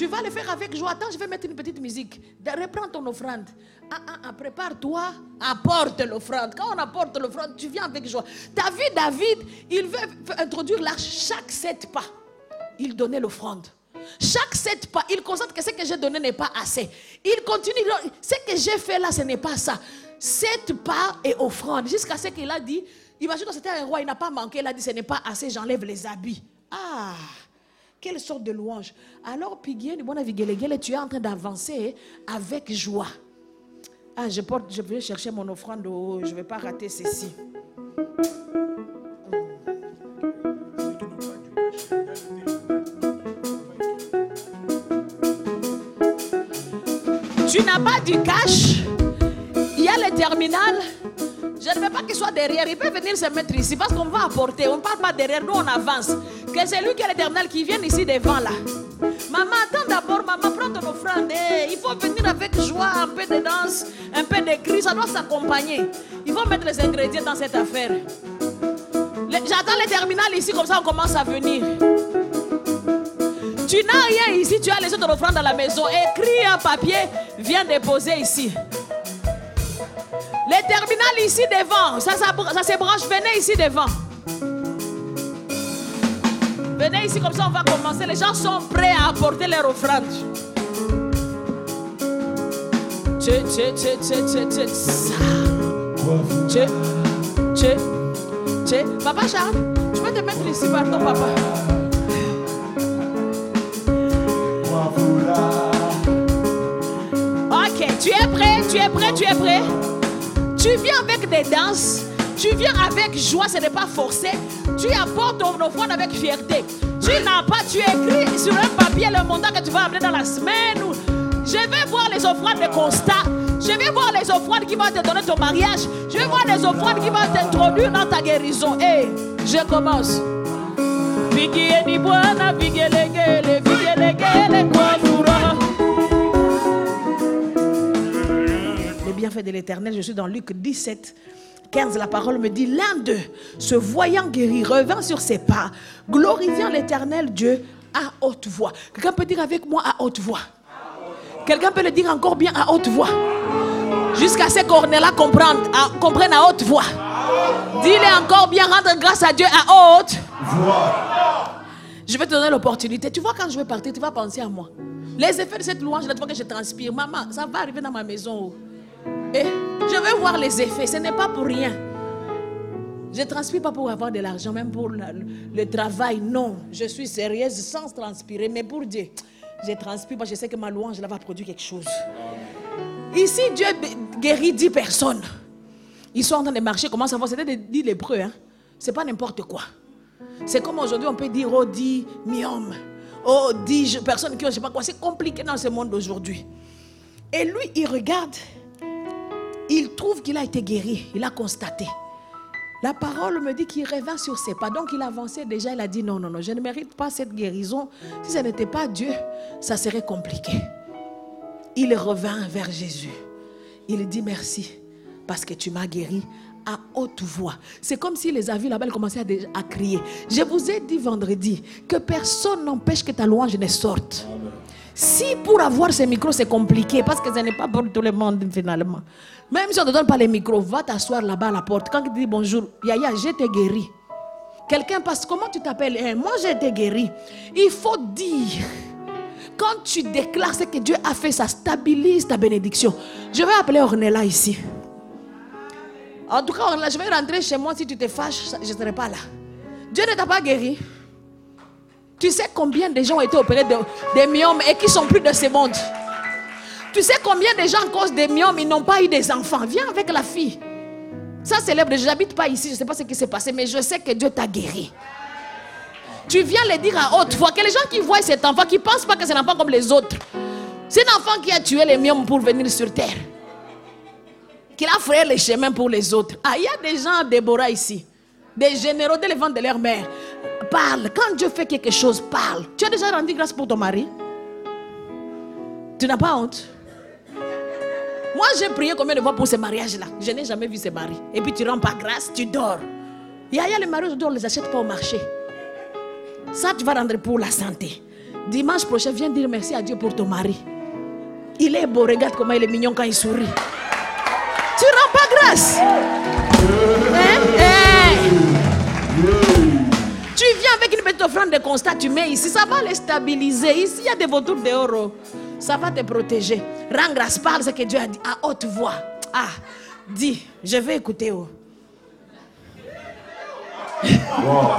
Tu vas le faire avec joie. Attends, je vais mettre une petite musique. Reprends ton offrande. Ah, ah, ah, prépare-toi, apporte l'offrande. Quand on apporte l'offrande, tu viens avec joie. T'as vu David, il veut introduire l'arche chaque sept pas. Il donnait l'offrande. Chaque sept pas, il constate que ce que j'ai donné n'est pas assez. Il continue, ce que j'ai fait là, ce n'est pas ça. Sept pas et offrande. Jusqu'à ce qu'il a dit, imagine que c'était un roi, il n'a pas manqué, il a dit, ce n'est pas assez, j'enlève les habits. Ah quelle sorte de louange. Alors, Piguien, tu es en train d'avancer avec joie. Ah, je, porte, je vais chercher mon offrande. Oh, je ne vais pas rater ceci. Tu n'as pas du cash. Il y a le terminal. Je ne veux pas qu'il soit derrière. Il peut venir se mettre ici parce qu'on va apporter. On ne parle pas derrière. Nous, on avance. Que c'est lui qui est l'éternel qui vienne ici devant là. Maman, attends d'abord. Maman, prends ton offrande. Eh, il faut venir avec joie, un peu de danse, un peu de cri. Ça doit s'accompagner. Il faut mettre les ingrédients dans cette affaire. J'attends le terminal ici. Comme ça, on commence à venir. Tu n'as rien ici. Tu as laissé ton offrande dans la maison. Écris un papier. Viens déposer ici. Les terminales ici devant, ça, ça, ça se branche. Venez ici devant. Venez ici, comme ça on va commencer. Les gens sont prêts à apporter leur offrande. Tché, tché, tché, tché, ça. Tché, tché, tché. Papa Charles, tu peux te mettre ici, pardon, papa. Ok, tu es prêt, tu es prêt, tu es prêt. Tu viens avec des danses, tu viens avec joie, ce n'est pas forcé. Tu apportes ton offrande avec fierté. Tu n'as pas, tu écris sur un papier le montant que tu vas amener dans la semaine. Je vais voir les offrandes de constat. Je vais voir les offrandes qui vont te donner ton mariage. Je vais voir les offrandes qui vont t'introduire dans ta guérison. Et je commence. Les bienfaits de l'éternel, je suis dans Luc 17. 15, la parole me dit, l'un d'eux, se voyant guéri, revint sur ses pas, glorifiant l'éternel Dieu à haute voix. Quelqu'un peut dire avec moi à haute voix? Quelqu'un peut le dire encore bien à haute voix? Jusqu'à ce qu'on comprennent à, comprennent à haute voix. Dis-le encore bien, rendre grâce à Dieu à haute voix. Je vais te donner l'opportunité. Tu vois, quand je vais partir, tu vas penser à moi. Les effets de cette louange, la fois que je transpire, maman, ça va arriver dans ma maison. Et je veux voir les effets. Ce n'est pas pour rien. Je ne transpire pas pour avoir de l'argent, même pour le, travail. Non, je suis sérieuse sans transpirer. Mais pour Dieu, je transpire parce que je sais que ma louange là, va produire quelque chose. Ici, Dieu guérit 10 personnes. Ils sont en train de marcher. Comment ça va? C'était des 10 lépreux. Hein? Ce n'est pas n'importe quoi. C'est comme aujourd'hui, on peut dire, oh, 10 myomes. Oh, 10 personnes qui ont, je sais pas quoi. C'est compliqué dans ce monde d'aujourd'hui. Et lui, il regarde. Il trouve qu'il a été guéri. Il a constaté. La parole me dit qu'il revint sur ses pas. Donc il avançait déjà. Il a dit non, non, non, je ne mérite pas cette guérison. Si ce n'était pas Dieu, ça serait compliqué. Il revint vers Jésus. Il dit merci parce que tu m'as guéri à haute voix. C'est comme si les avis là-bas commençaient à, crier. Je vous ai dit vendredi que personne n'empêche que ta louange ne sorte. Si pour avoir ces micros c'est compliqué, parce que ce n'est pas pour tout le monde finalement. Même si on ne te donne pas les micros, va t'asseoir là-bas à la porte. Quand tu dis bonjour, Yaya, j'ai guéri. Quelqu'un passe, comment tu t'appelles? Eh, Moi j'ai été guéri. Il faut dire, quand tu déclares ce que Dieu a fait, ça stabilise ta bénédiction. Je vais appeler Ornella ici. En tout cas, je vais rentrer chez moi. Si tu te fâches, je ne serai pas là. Dieu ne t'a pas guéri. Tu sais combien de gens ont été opérés de, des myomes et qui sont plus de ce monde? Tu sais combien de gens, à cause des myomes, ils n'ont pas eu des enfants. Viens avec la fille. Ça célèbre. Je n'habite pas ici. Je ne sais pas ce qui s'est passé, mais je sais que Dieu t'a guéri. Tu viens le dire à haute voix. Que les gens qui voient cet enfant, qui ne pensent pas que c'est un enfant comme les autres. C'est un enfant qui a tué les myomes pour venir sur terre qu'il a frayé les chemins pour les autres. Ah, il y a des gens, Déborah ici, des généraux de l'évent de leur mère. Parle. Quand Dieu fait quelque chose, parle. Tu as déjà rendu grâce pour ton mari? Tu n'as pas honte? Moi, j'ai prié combien de fois pour ce mariage-là? Je n'ai jamais vu ce mari. Et puis tu rends pas grâce, tu dors. Il y a, les aujourd'hui, on ne les achète pas au marché. Ça, tu vas rendre pour la santé. Dimanche prochain, viens dire merci à Dieu pour ton mari. Il est beau, regarde comment il est mignon quand il sourit. Tu rends pas grâce. Hein? Hein? Tu viens avec une petite offrande de constat, tu mets ici, ça va les stabiliser. Ici, il y a des vautours dehors. Ça va te protéger. Rends grâce, parle ce que Dieu a dit à haute voix. Ah, dis, je vais écouter. Oh. Wow.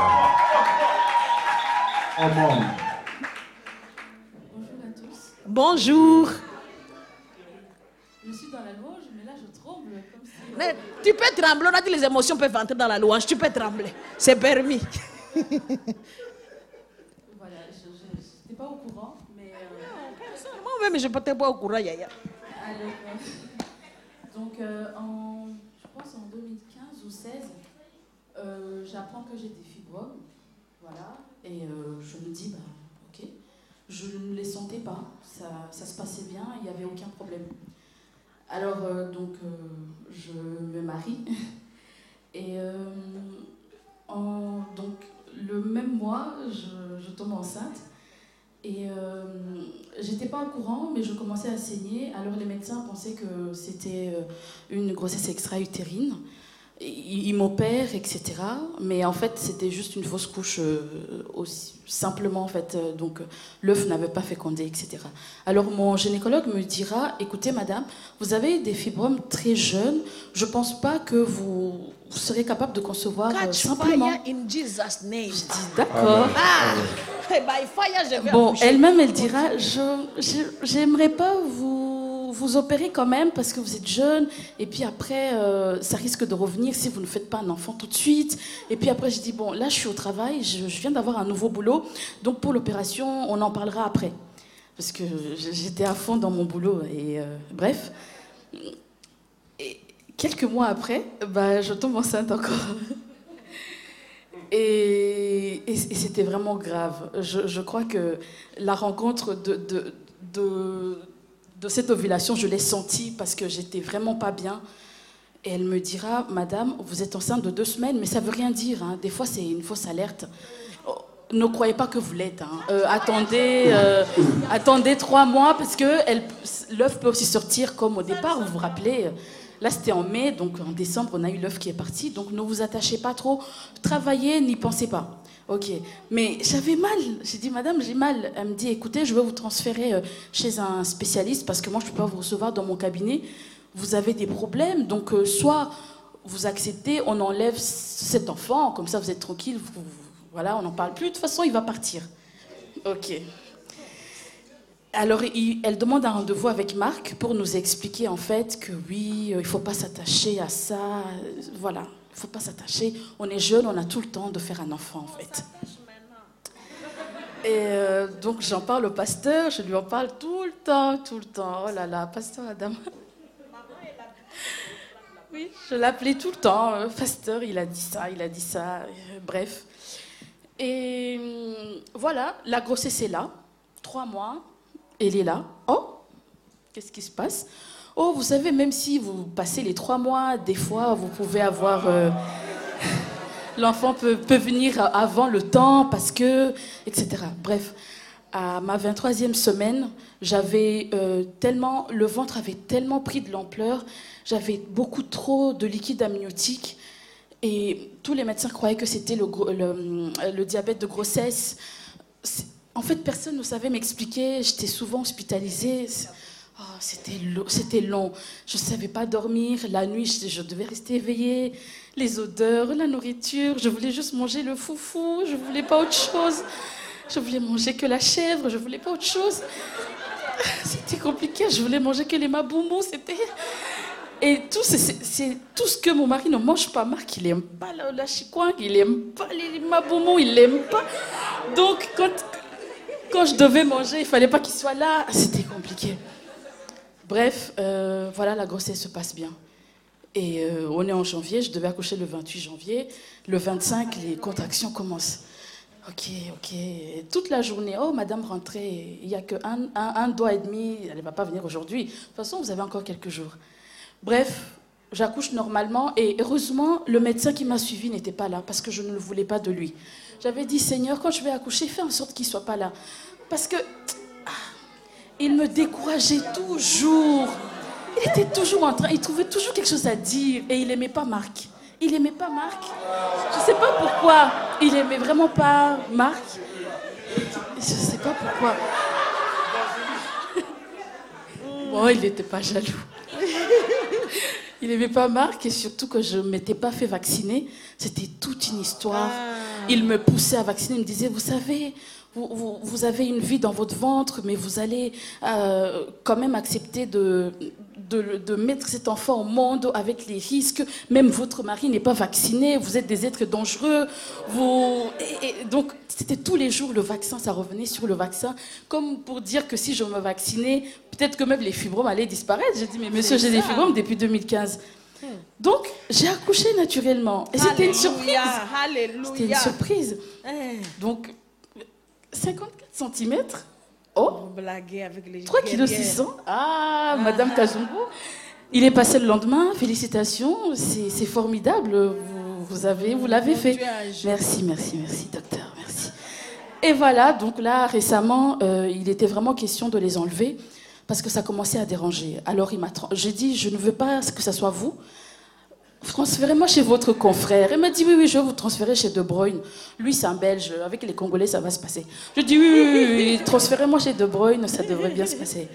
Bonjour à tous. Bonjour. Je suis dans la louange, mais là je tremble comme si. Mais tu peux trembler, on a dit les émotions peuvent entrer dans la louange, tu peux trembler. C'est permis. <laughs> voilà, je n'étais pas au courant, mais. Moi-même, je n'étais pas au courant, Yaya. Donc, euh, en, je pense en 2015 ou 16, euh, j'apprends que j'ai des fibromes. Voilà. Et euh, je me dis, bah, ok. Je ne les sentais pas. Ça, ça se passait bien, il n'y avait aucun problème. Alors, donc, je me marie. <laughs> Et donc, le même mois, je, tombe enceinte. Et euh, j'étais pas au courant, mais je commençais à saigner. Alors les médecins pensaient que c'était euh, une grossesse extra-utérine. Ils, ils m'opèrent, etc. Mais en fait, c'était juste une fausse couche euh, aussi, simplement en fait. donc l'œuf n'avait pas fécondé, etc. Alors mon gynécologue me dira, écoutez madame, vous avez des fibromes très jeunes. Je pense pas que vous, vous serez capable de concevoir Catch simplement. fire in Jesus' name. Je dis d'accord. Ah, vais Bon, elle-même, elle dira, je j'aimerais pas vous, vous opérer quand même parce que vous êtes jeune, et puis après, euh, ça risque de revenir si vous ne faites pas un enfant tout de suite. Et puis après, je dis, bon, là, je suis au travail, je, je viens d'avoir un nouveau boulot, donc pour l'opération, on en parlera après. Parce que j'étais à fond dans mon boulot, et euh, bref. Et quelques mois après, bah, je tombe enceinte encore. <laughs> Et, c'était vraiment grave. Je, crois que la rencontre de, de, de, cette ovulation, je l'ai sentie parce que j'étais vraiment pas bien. Et elle me dira, Madame, vous êtes enceinte de deux semaines, mais ça veut rien dire. hein. Des fois, c'est une fausse alerte. Oh, Ne croyez pas que vous l'êtes. hein. Euh, attendez, euh, attendez trois mois parce que l'œuf peut aussi sortir comme au départ. Vous vous rappelez Là, c'était en mai, donc en décembre, on a eu l'œuf qui est parti. Donc ne vous attachez pas trop. Travaillez, n'y pensez pas. Ok. Mais j'avais mal. J'ai dit, madame, j'ai mal. Elle me dit, écoutez, je vais vous transférer euh, chez un spécialiste parce que moi, je ne peux pas vous recevoir dans mon cabinet. Vous avez des problèmes. Donc, euh, soit vous acceptez, on enlève cet enfant, comme ça, vous êtes tranquille. voilà, on n'en parle plus. De toute façon, il va partir. Ok. Alors, il- elle demande un rendez-vous avec Marc pour nous expliquer en fait que oui, euh, il ne faut pas s'attacher à ça. euh, Voilà, il ne faut pas s'attacher. On est jeune, on a tout le temps de faire un enfant en fait. Et euh, donc, j'en parle au pasteur, je lui en parle tout le temps, tout le temps. Oh là là, pasteur Adam. Oui, je l'appelais tout le temps. Pasteur, il a dit ça, il a dit ça. bref. Et hum, voilà, la grossesse est là. Trois mois, elle est là. Oh, qu'est-ce qui se passe? Oh, vous savez, même si vous passez les trois mois, des fois, vous pouvez avoir... euh, <laughs> L'enfant peut, peut venir avant le temps parce que... etc. Bref, à ma 23e semaine, j'avais euh, tellement... Le ventre avait tellement pris de l'ampleur, j'avais beaucoup trop de liquide amniotique. Et tous les médecins croyaient que c'était le, diabète de grossesse. En fait, personne ne savait m'expliquer. J'étais souvent hospitalisée. Oh, c'était lo- c'était long. Je ne savais pas dormir. La nuit, je, devais rester éveillée. Les odeurs, la nourriture. Je voulais juste manger le foufou. Je ne voulais pas autre chose. Je voulais manger que la chèvre. Je voulais pas autre chose. C'était compliqué. Je voulais manger que les maboumous. C'était... Et tout, c'est, tout ce que mon mari ne mange pas. Marc, il n'aime pas la, la chikwang, il n'aime pas les maboumous, il n'aime pas. Donc, quand, quand je devais manger, il fallait pas qu'il soit là. C'était compliqué. Bref, euh, voilà, la grossesse se passe bien. Et euh, on est en janvier, je devais accoucher le 28 janvier. Le 25, les contractions commencent. Ok, ok. Toute la journée, oh, madame, rentrez. Il n'y a qu'un un, un doigt et demi, elle ne va pas venir aujourd'hui. De toute façon, vous avez encore quelques jours. Bref, j'accouche normalement et heureusement, le médecin qui m'a suivi n'était pas là parce que je ne le voulais pas de lui. J'avais dit, Seigneur, quand je vais accoucher, fais en sorte qu'il ne soit pas là. Parce que ah, il me décourageait toujours. Il était toujours en train, il trouvait toujours quelque chose à dire et il n'aimait pas Marc. Il n'aimait pas Marc. Je ne sais pas pourquoi. Il n'aimait vraiment pas Marc. Je ne sais pas pourquoi. <laughs> Bon, il n'était pas jaloux. <laughs> Il n'aimait pas Marc et surtout que je ne m'étais pas fait vacciner. C'était toute une histoire. Il me poussait à vacciner. Il me disait, vous savez, vous, vous- vous avez une vie dans votre ventre, mais vous allez euh, quand même accepter de, de, de mettre cet enfant au monde avec les risques. Même votre mari n'est pas vacciné. Vous êtes des êtres dangereux. Vous... Et, et donc, c'était tous les jours le vaccin. Ça revenait sur le vaccin. Comme pour dire que si je me vaccinais, peut-être que même les fibromes allaient disparaître. J'ai dit, mais monsieur, j'ai des fibromes depuis 2015. Donc, j'ai accouché naturellement. Et c'était une surprise. C'était une surprise. Hein, Donc, 54 cm. Oh, on blaguait avec les 3 kg guerrières. 600. Ah, Madame Kazungo. Il est passé le lendemain. Félicitations. C'est formidable. Vous, vous avez, vous l'avez fait. Merci, merci, merci, docteur. Merci. Et voilà, donc là, récemment, euh, il était vraiment question de les enlever parce que ça commençait à déranger. Alors j'ai dit, je ne veux pas que ce soit vous. Transférez-moi chez votre confrère. Il m'a dit, oui, oui, je vais vous transférer chez De Bruyne. Lui, c'est un Belge. Avec les Congolais, ça va se passer. Je dis, oui, oui, oui, transférez-moi chez De Bruyne, ça devrait bien se passer.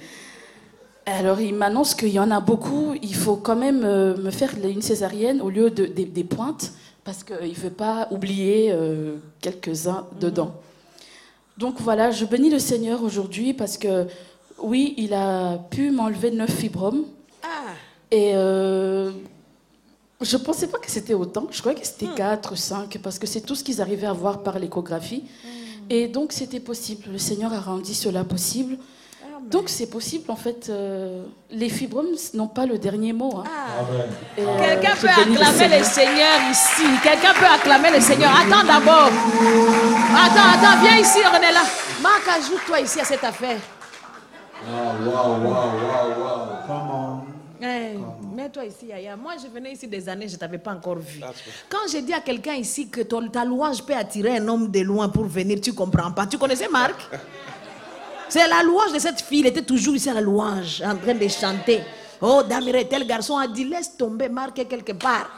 Alors, il m'annonce qu'il y en a beaucoup. Il faut quand même euh, me faire une césarienne au lieu de, des, pointes, parce qu'il ne veut pas oublier euh, quelques-uns dedans. Donc voilà, je bénis le Seigneur aujourd'hui parce que oui, il a pu m'enlever neuf fibromes. Ah. Et euh, je ne pensais pas que c'était autant. Je croyais que c'était 4, hmm. 5, parce que c'est tout ce qu'ils arrivaient à voir par l'échographie. Hmm. Et donc c'était possible. Le Seigneur a rendu cela possible. Donc c'est possible en fait. Euh, les fibromes n'ont pas le dernier mot. Hein. Ah. Euh, Quelqu'un peut acclamer le Seigneur ici. Quelqu'un peut acclamer le Seigneur. Attends d'abord. Attends, attends, viens ici, là. Marc, ajoute-toi ici à cette affaire. Wow, wow, wow, wow, wow. Comment Mets-toi ici, Yaya. Moi, je venais ici des années, je ne t'avais pas encore vu. Quand j'ai dit à quelqu'un ici que ta louange peut attirer un homme de loin pour venir, tu ne comprends pas. Tu connaissais Marc? <laughs> C'est la louange de cette fille. Elle était toujours ici à la louange, en train de chanter. Oh, Damire, tel garçon a dit laisse tomber Marc quelque part.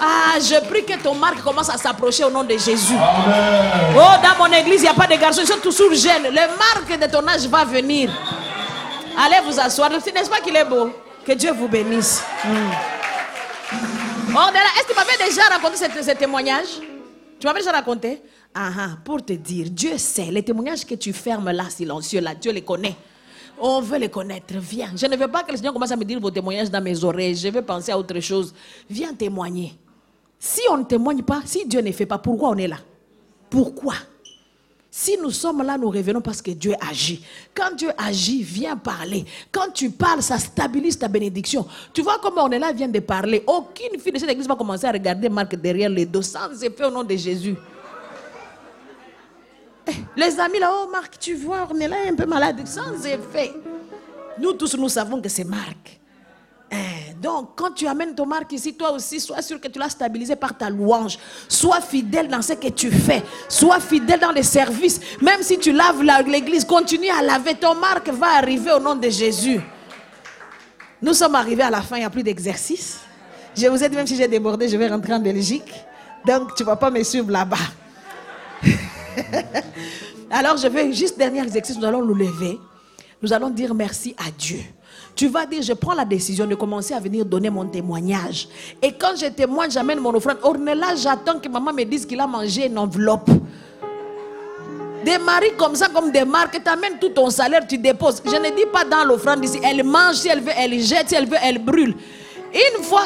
Ah, je prie que ton Marc commence à s'approcher au nom de Jésus. Oh, dans mon église, il n'y a pas de garçons, ils sont toujours jeunes. Le Marc de ton âge va venir. Allez vous asseoir. N'est-ce pas qu'il est beau? Que Dieu vous bénisse. Hmm. Oh, est-ce que tu m'avais déjà raconté ce, témoignage? Tu m'avais déjà raconté? Ah, ah, Pour te dire, Dieu sait, les témoignages que tu fermes là, silencieux là, Dieu les connaît. On veut les connaître. Viens. Je ne veux pas que le Seigneur commence à me dire vos témoignages dans mes oreilles. Je veux penser à autre chose. Viens témoigner. Si on ne témoigne pas, si Dieu ne fait pas, pourquoi on est là? Pourquoi? Si nous sommes là, nous revenons parce que Dieu agit. Quand Dieu agit, viens parler. Quand tu parles, ça stabilise ta bénédiction. Tu vois comment on est là, vient de parler. Aucune fille de cette église va commencer à regarder Marc derrière les dos sans effet au nom de Jésus. Eh, les amis là, oh Marc, tu vois, on est un peu malade, sans effet. Nous tous, nous savons que c'est Marc. Eh, donc, quand tu amènes ton marque ici, toi aussi, sois sûr que tu l'as stabilisé par ta louange. Sois fidèle dans ce que tu fais. Sois fidèle dans les services. Même si tu laves l'église, continue à laver. Ton marque va arriver au nom de Jésus. Nous sommes arrivés à la fin, il n'y a plus d'exercice. Je vous ai dit, même si j'ai débordé, je vais rentrer en Belgique. Donc, tu ne vas pas me suivre là-bas. <laughs> Alors, je vais juste dernier exercice, nous allons nous lever. Nous allons dire merci à Dieu. Tu vas dire, je prends la décision de commencer à venir donner mon témoignage. Et quand je témoigne, j'amène mon offrande. Ornella, j'attends que maman me dise qu'il a mangé une enveloppe. Des maris comme ça, comme des marques, tu amènes tout ton salaire, tu déposes. Je ne dis pas dans l'offrande ici, elle mange, si elle veut, elle jette, si elle veut, elle brûle. Une fois,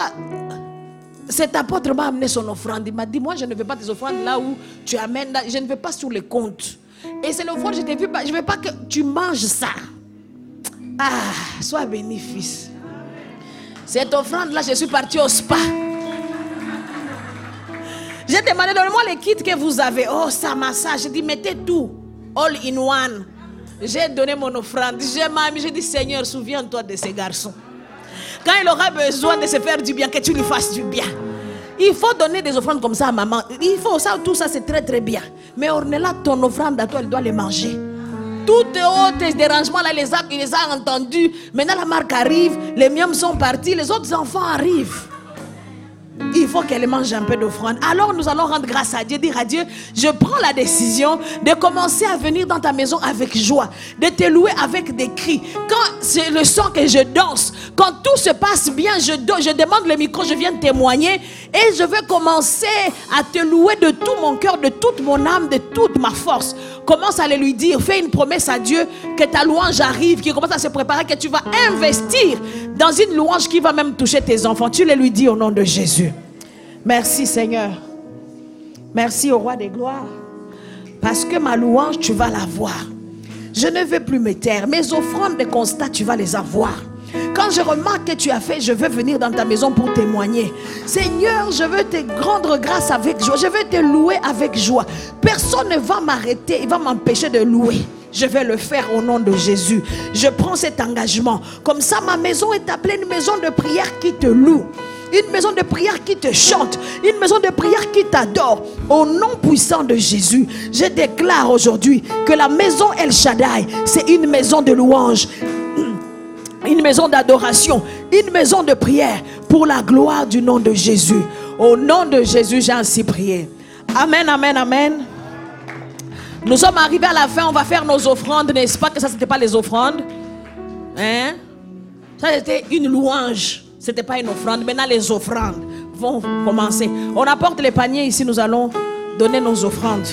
cet apôtre m'a amené son offrande. Il m'a dit, moi, je ne veux pas tes offrandes là où tu amènes, je ne veux pas sur les comptes. Et c'est l'offrande, je ne veux pas que tu manges ça. Ah, sois béni, fils. Cette offrande-là, je suis parti au spa. J'ai demandé, donnez-moi les kits que vous avez. Oh, ça massage. J'ai dit, mettez tout. All in one. J'ai donné mon offrande. J'ai j'ai dit, Seigneur, souviens-toi de ces garçons. Quand il aura besoin de se faire du bien, que tu lui fasses du bien. Il faut donner des offrandes comme ça à maman. Il faut ça, tout ça, c'est très très bien. Mais Ornella, ton offrande à toi, elle doit les manger. Toutes autres dérangements, là, les a, il les a entendus. Maintenant, la marque arrive, les miens sont partis, les autres enfants arrivent. Il faut qu'elle mange un peu d'offrande. Alors nous allons rendre grâce à Dieu, dire à Dieu, je prends la décision de commencer à venir dans ta maison avec joie, de te louer avec des cris. Quand c'est le son que je danse, quand tout se passe bien, je, je demande le micro, je viens témoigner et je veux commencer à te louer de tout mon cœur, de toute mon âme, de toute ma force. Commence à le lui dire, fais une promesse à Dieu que ta louange arrive, qui commence à se préparer, que tu vas investir dans une louange qui va même toucher tes enfants. Tu le lui dis au nom de Jésus. Merci Seigneur. Merci au roi des gloires. Parce que ma louange, tu vas la voir. Je ne veux plus me taire. Mes offrandes de constat, tu vas les avoir. Quand je remarque que tu as fait, je veux venir dans ta maison pour témoigner. Seigneur, je veux te rendre grâce avec joie. Je veux te louer avec joie. Personne ne va m'arrêter, il va m'empêcher de louer. Je vais le faire au nom de Jésus. Je prends cet engagement. Comme ça, ma maison est appelée une maison de prière qui te loue une maison de prière qui te chante, une maison de prière qui t'adore. Au nom puissant de Jésus, je déclare aujourd'hui que la maison El Shaddai, c'est une maison de louange, une maison d'adoration, une maison de prière pour la gloire du nom de Jésus. Au nom de Jésus, j'ai ainsi prié. Amen, amen, amen. Nous sommes arrivés à la fin, on va faire nos offrandes, n'est-ce pas? Que ça, c'était pas les offrandes Hein? Ça, c'était une louange. C'était pas une offrande. Maintenant, les offrandes vont commencer. On apporte les paniers ici, nous allons donner nos offrandes.